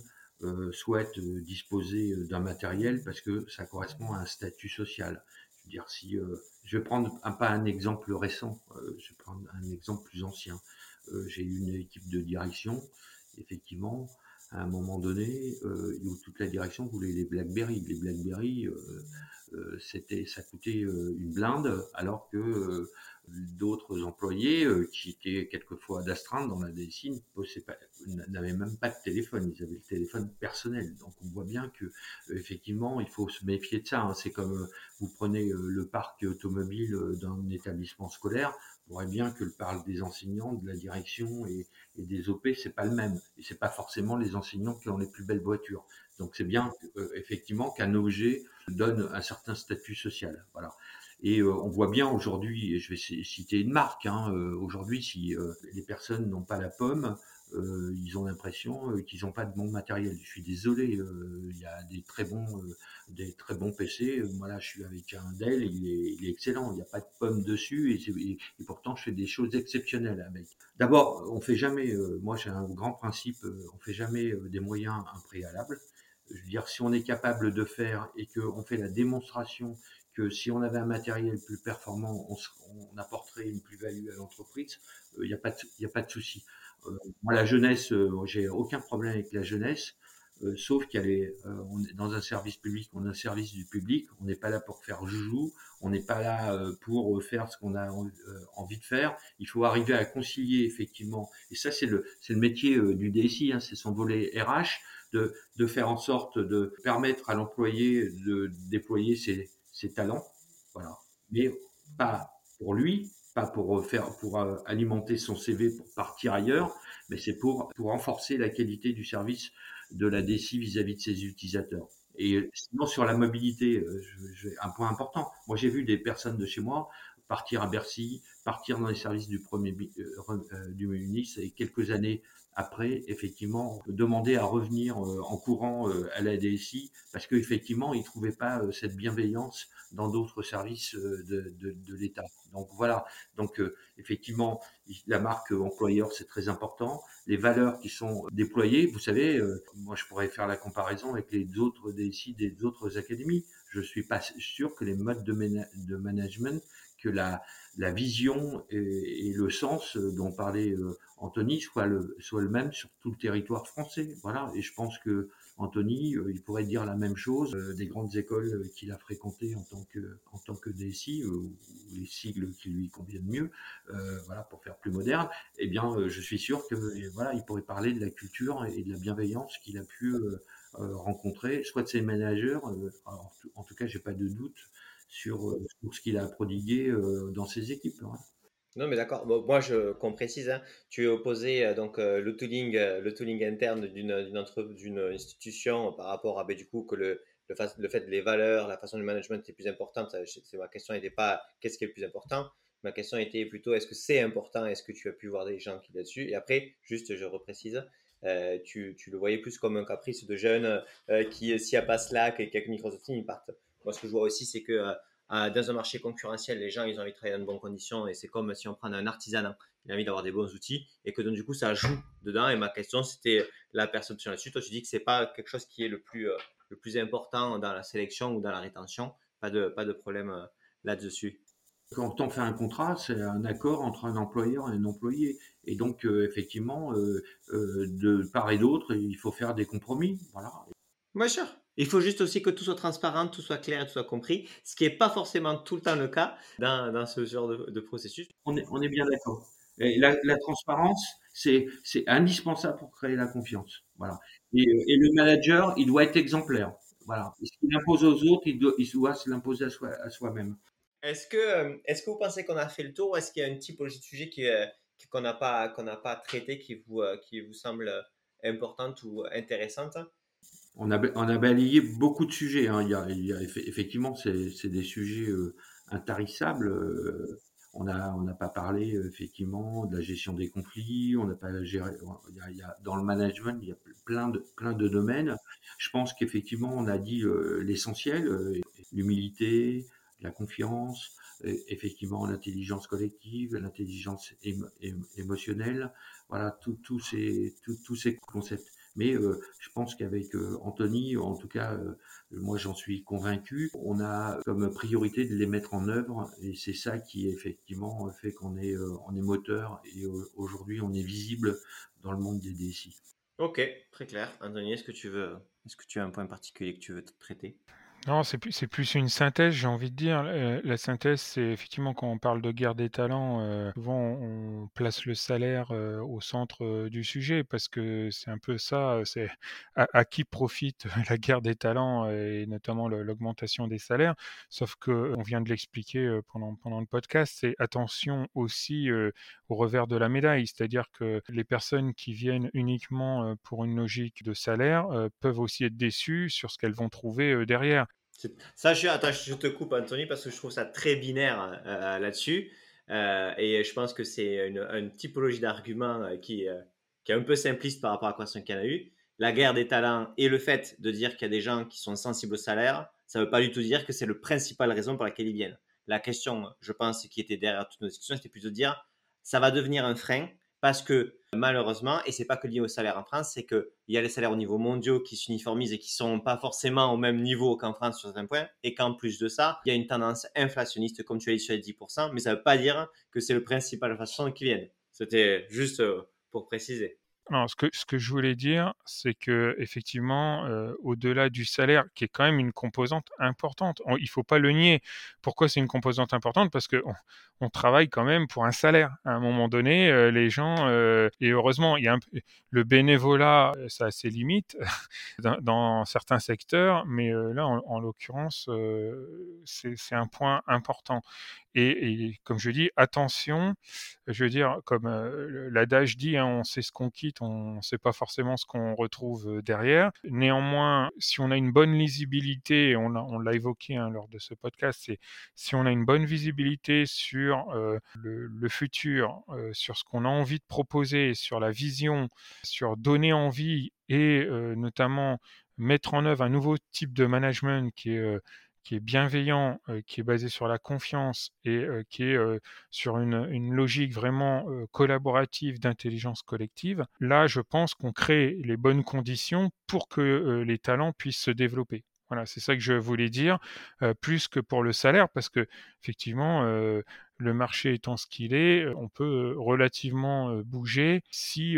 souhaitent disposer d'un matériel parce que ça correspond à un statut social. Je dire, si je vais prendre un, pas un exemple récent, je vais prendre un exemple plus ancien. J'ai eu une équipe de direction, effectivement, à un moment donné, où toute la direction voulait les BlackBerry. Les BlackBerry, euh, c'était, ça coûtait euh, une blinde, alors que euh, d'autres employés qui étaient quelquefois d'astreinte dans la DSI n'avaient même pas de téléphone, ils avaient le téléphone personnel. Donc on voit bien que effectivement il faut se méfier de ça. Hein. C'est comme vous prenez le parc automobile d'un établissement scolaire, on voit bien que le parc des enseignants, de la direction et, et des OP, c'est pas le même. Et c'est pas forcément les enseignants qui ont les plus belles voitures. Donc c'est bien effectivement qu'un objet donne un certain statut social. Voilà. Et euh, on voit bien aujourd'hui, et je vais citer une marque, hein, euh, aujourd'hui, si euh, les personnes n'ont pas la pomme, ils ont l'impression qu'ils n'ont pas de bon matériel. Je suis désolé, il y a des très bons, des très bons PC. Voilà, je suis avec un Dell, il est, il est excellent. Il n'y a pas de pomme dessus, et, et, pourtant je fais des choses exceptionnelles avec. D'abord, on fait jamais. moi, j'ai un grand principe, on fait jamais des moyens impréalables je veux dire, si on est capable de faire et qu'on fait la démonstration que si on avait un matériel plus performant, on, apporterait une plus-value à l'entreprise, il euh, n'y a pas de, a pas de souci. Euh, moi, la jeunesse, euh, j'ai aucun problème avec la jeunesse, sauf qu'elle est, est dans un service public, on a un service du public, on n'est pas là pour faire joujou, on n'est pas là pour faire ce qu'on a envie de faire. Il faut arriver à concilier effectivement, et ça c'est le, le métier du DSI, hein, c'est son volet RH de, faire en sorte de permettre à l'employé de déployer ses, talents, voilà. Mais pas pour lui, pas pour faire, pour euh, alimenter son CV pour partir ailleurs, mais c'est pour, pour renforcer la qualité du service de la DSI vis-à-vis de ses utilisateurs. Et sinon, sur la mobilité, euh, un point important. Moi, j'ai vu des personnes de chez moi partir à Bercy, partir dans les services du premier euh, du ministre et quelques années après, effectivement, demander à revenir euh, en courant euh, à la DSI parce qu'effectivement, ils ne trouvaient pas euh, cette bienveillance dans d'autres services de, de, de l'État. Donc voilà, donc effectivement, la marque employeur, c'est très important. Les valeurs qui sont déployées, vous savez, moi je pourrais faire la comparaison avec les autres DSI des autres académies. Je suis pas sûr que les modes de, de management que la, vision et, le sens dont parlait euh, Anthony soit le, soit le même sur tout le territoire français. Voilà. Et je pense que Anthony, euh, il pourrait dire la même chose euh, des grandes écoles qu'il a fréquentées en tant que, en tant que DSI, ou les sigles qui lui conviennent mieux, voilà, pour faire plus moderne. Eh bien, je suis sûr que, voilà, il pourrait parler de la culture et de la bienveillance qu'il a pu rencontrer, soit de ses managers, en tout cas, j'ai pas de doute sur, euh, sur ce qu'il a prodigué euh, dans ses équipes. Hein. Non, mais d'accord. Moi, je, qu'on précise, hein, tu es opposé euh, donc le tooling, le tooling interne d'une institution par rapport à du coup que le, fait de les valeurs, la façon du management est plus importante. C'est ma question n'était pas qu'est-ce qui est le plus important? Ma question était plutôt est-ce que c'est important? Est-ce que tu as pu voir des gens qui là-dessus Et après, juste, je reprécise. tu, tu, le voyais plus comme un caprice de jeunes qui, s'il n'y a pas Slack et quelques Microsoft ils partent moi, ce que je vois aussi, c'est que euh, dans un marché concurrentiel, les gens, ils ont envie de travailler dans de bonnes conditions et c'est comme si on prend un artisan, il a envie d'avoir des bons outils et que donc, du coup, ça joue dedans. Et ma question, c'était la perception là-dessus. Toi, tu dis que c'est pas quelque chose qui est le plus, euh, le plus important dans la sélection ou dans la rétention. Pas de, pas de problème euh, là-dessus. Quand on fait un contrat, c'est un accord entre un employeur et un employé. Et donc, effectivement, de part et d'autre, il faut faire des compromis. Voilà. Bien sûr. Il faut juste aussi que tout soit transparent, tout soit clair et tout soit compris, ce qui n'est pas forcément tout le temps le cas dans, dans ce genre de, processus. On est, on est bien d'accord. La, la, transparence, c'est indispensable pour créer la confiance. Voilà. Et, et, le manager, il doit être exemplaire. Voilà. Ce qu'il impose aux autres, il doit, il doit se l'imposer à soi-même. est-ce que, euh, est-ce que vous pensez qu'on a fait le tour? Est-ce qu'il y a une typologie de sujet euh, qu'on n'a pas, qu'on n'a pas traité qui vous, euh, qui vous semble importante ou intéressante? On a, on a balayé beaucoup de sujets. Hein. Il, y a, il y a effectivement, c'est des sujets euh, intarissables. Euh, on n'a on pas parlé euh, effectivement de la gestion des conflits. On n'a pas géré. Il y, a, dans le management, il y a plein de plein de domaines. Je pense qu'effectivement, on a dit l'essentiel l'humilité, la confiance, effectivement l'intelligence collective, l'intelligence émotionnelle, voilà, tous ces, tous ces concepts. Mais euh, je pense qu'avec euh, Anthony, en tout cas, euh, moi j'en suis convaincu, on a comme priorité de les mettre en œuvre et c'est ça qui effectivement fait qu'on est, on est moteur et aujourd'hui on est visible dans le monde des DSI. Ok, très clair. Anthony, est-ce que tu veux, est-ce que tu as un point particulier que tu veux traiter non, c'est plus, une synthèse, j'ai envie de dire. la synthèse, c'est effectivement quand on parle de guerre des talents, euh, souvent on place le salaire euh, au centre euh, du sujet parce que c'est un peu ça, c'est à, qui profite <laughs> la guerre des talents et notamment l'augmentation des salaires. Sauf que on vient de l'expliquer pendant le podcast, c'est attention aussi au revers de la médaille, c'est-à-dire que les personnes qui viennent uniquement pour une logique de salaire peuvent aussi être déçues sur ce qu'elles vont trouver derrière. Ça, je, te coupe, Anthony, parce que je trouve ça très binaire euh, là-dessus. Euh, et je pense que c'est une, typologie d'argument euh, qui, est un peu simpliste par rapport à quoi en a eu. La guerre des talents et le fait de dire qu'il y a des gens qui sont sensibles au salaire, ça ne veut pas du tout dire que c'est le principal raison pour laquelle ils viennent. La question, je pense, qui était derrière toutes nos discussions, c'était plutôt de dire ça va devenir un frein parce que malheureusement, et c'est pas que lié au salaire en France, c'est qu'il y a les salaires au niveau mondiaux qui s'uniformisent et qui sont pas forcément au même niveau qu'en France sur certains points, et qu'en plus de ça, il y a une tendance inflationniste, comme tu as dit sur les 10%, mais ça veut pas dire que c'est le principal façon qui viennent. C'était juste euh, pour préciser. Non, ce que, ce que je voulais dire, c'est que effectivement, euh, au-delà du salaire, qui est quand même une composante importante, il il faut pas le nier. Pourquoi c'est une composante importante? Parce que on, travaille quand même pour un salaire. À un moment donné, euh, les gens, euh, et heureusement, il y a le bénévolat, ça a ses limites <laughs> dans, certains secteurs, mais là, en, en l'occurrence, c'est un point important. Et, comme je dis, attention, je veux dire, comme l'adage dit, hein, on sait ce qu'on quitte, on ne sait pas forcément ce qu'on retrouve derrière. Néanmoins, si on a une bonne lisibilité, on, on l'a évoqué hein, lors de ce podcast, c'est si on a une bonne visibilité sur le, futur, sur ce qu'on a envie de proposer, sur la vision, sur donner envie et notamment mettre en œuvre un nouveau type de management qui est qui est bienveillant, qui est basé sur la confiance et qui est sur une, logique vraiment collaborative d'intelligence collective, là, je pense qu'on crée les bonnes conditions pour que les talents puissent se développer. Voilà, c'est ça que je voulais dire, plus que pour le salaire, parce que effectivement, le marché étant ce qu'il est, on peut relativement bouger si,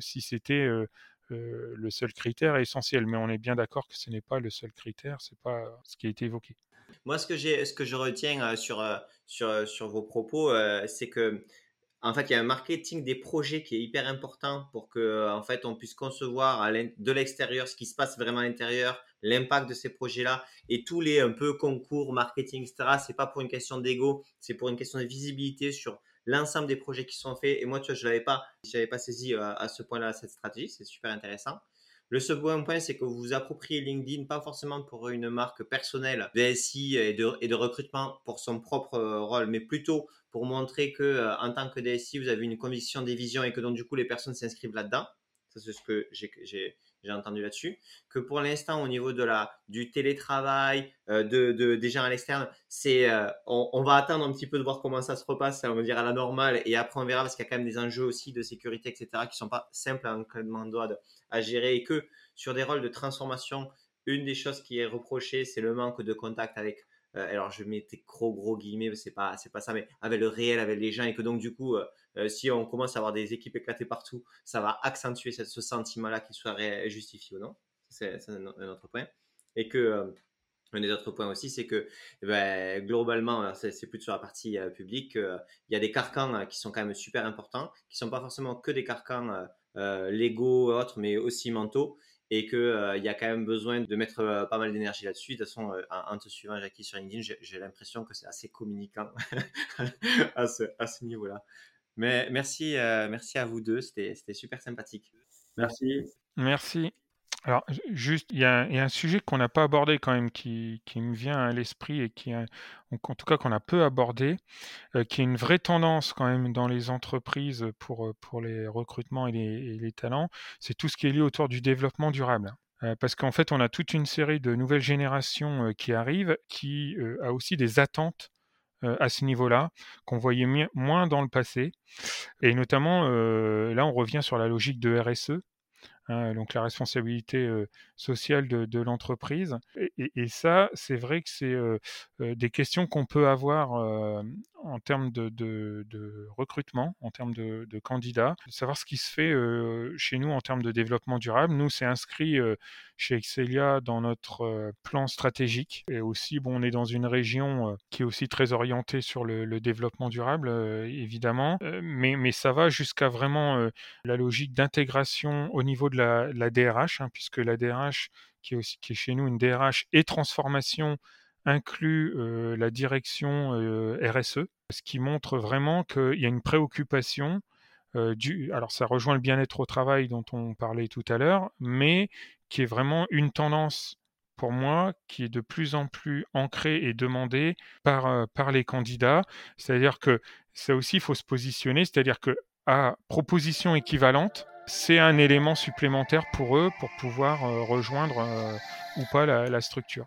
si c'était euh, le seul critère essentiel. Mais on est bien d'accord que ce n'est pas le seul critère, c'est pas ce qui a été évoqué. Moi, ce que, ce que je retiens euh, sur, euh, sur, vos propos, c'est que en fait, il y a un marketing des projets qui est hyper important pour que, en fait, on puisse concevoir de l'extérieur ce qui se passe vraiment à l'intérieur, l'impact de ces projets-là et tous les un peu concours, marketing, etc. C'est pas pour une question d'ego, c'est pour une question de visibilité sur l'ensemble des projets qui sont faits. Et moi, tu vois, je l'avais pas, j'avais pas saisi euh, à ce point-là cette stratégie. C'est super intéressant. Le second point, c'est que vous vous appropriez LinkedIn, pas forcément pour une marque personnelle DSI et de, et de recrutement pour son propre euh, rôle, mais plutôt pour montrer que euh, en tant que DSI, vous avez une conviction des visions et que donc du coup les personnes s'inscrivent là-dedans. Ça, c'est ce que j'ai j'ai entendu là-dessus, que pour l'instant, au niveau de la, du télétravail, euh, de, de, des gens à l'externe, euh, on, va attendre un petit peu de voir comment ça se repasse, on va dire à la normale, et après on verra parce qu'il y a quand même des enjeux aussi de sécurité, etc., qui sont pas simples à encadrement de à gérer, et que sur des rôles de transformation, une des choses qui est reprochée, c'est le manque de contact avec euh, alors je mets des gros gros guillemets, c'est pas pas ça, mais avec le réel, avec les gens, et que donc du coup, si on commence à avoir des équipes éclatées partout, ça va accentuer ce, sentiment-là qu'il soit justifié ou non. C'est un, autre point. Et que euh, un des autres points aussi, c'est que eh ben, globalement, c'est plus sur la partie euh, publique, il y a des carcans qui sont quand même super importants, qui sont pas forcément que des carcans légaux autres, mais aussi mentaux, et qu'il il y a quand même besoin de mettre pas mal d'énergie là-dessus. De toute façon, en, te suivant, Jackie, sur LinkedIn, j'ai l'impression que c'est assez communicant <laughs> à ce niveau-là. Mais merci, euh, merci à vous deux, c'était super sympathique. Merci. Merci. Alors, juste, il y, a un sujet qu'on n'a pas abordé quand même, qui, qui me vient à l'esprit et qui, en tout cas, qu'on a peu abordé, euh, qui est une vraie tendance quand même dans les entreprises pour, euh, pour les recrutements et les, les talents, c'est tout ce qui est lié autour du développement durable. parce qu'en fait, on a toute une série de nouvelles générations qui arrivent, qui a aussi des attentes à ce niveau-là, qu'on voyait moins dans le passé. Et notamment, là, on revient sur la logique de RSE, Hein, donc la responsabilité sociale de, l'entreprise. Et, ça, c'est vrai que c'est des questions qu'on peut avoir en termes de, recrutement, en termes de, candidats, de savoir ce qui se fait chez nous en termes de développement durable. Nous, c'est inscrit chez Excelia dans notre plan stratégique. Et aussi, bon, on est dans une région qui est aussi très orientée sur le, développement durable, évidemment. mais, ça va jusqu'à vraiment la logique d'intégration au niveau de la, DRH, hein, puisque la DRH, qui est chez nous une DRH et transformation, inclut la direction RSE, ce qui montre vraiment qu'il y a une préoccupation du, alors ça rejoint le bien-être au travail dont on parlait tout à l'heure, mais qui est vraiment une tendance pour moi qui est de plus en plus ancrée et demandée par, par les candidats. C'est-à-dire que ça aussi, il faut se positionner, c'est-à-dire que à proposition équivalente, c'est un élément supplémentaire pour eux pour pouvoir rejoindre ou pas la structure.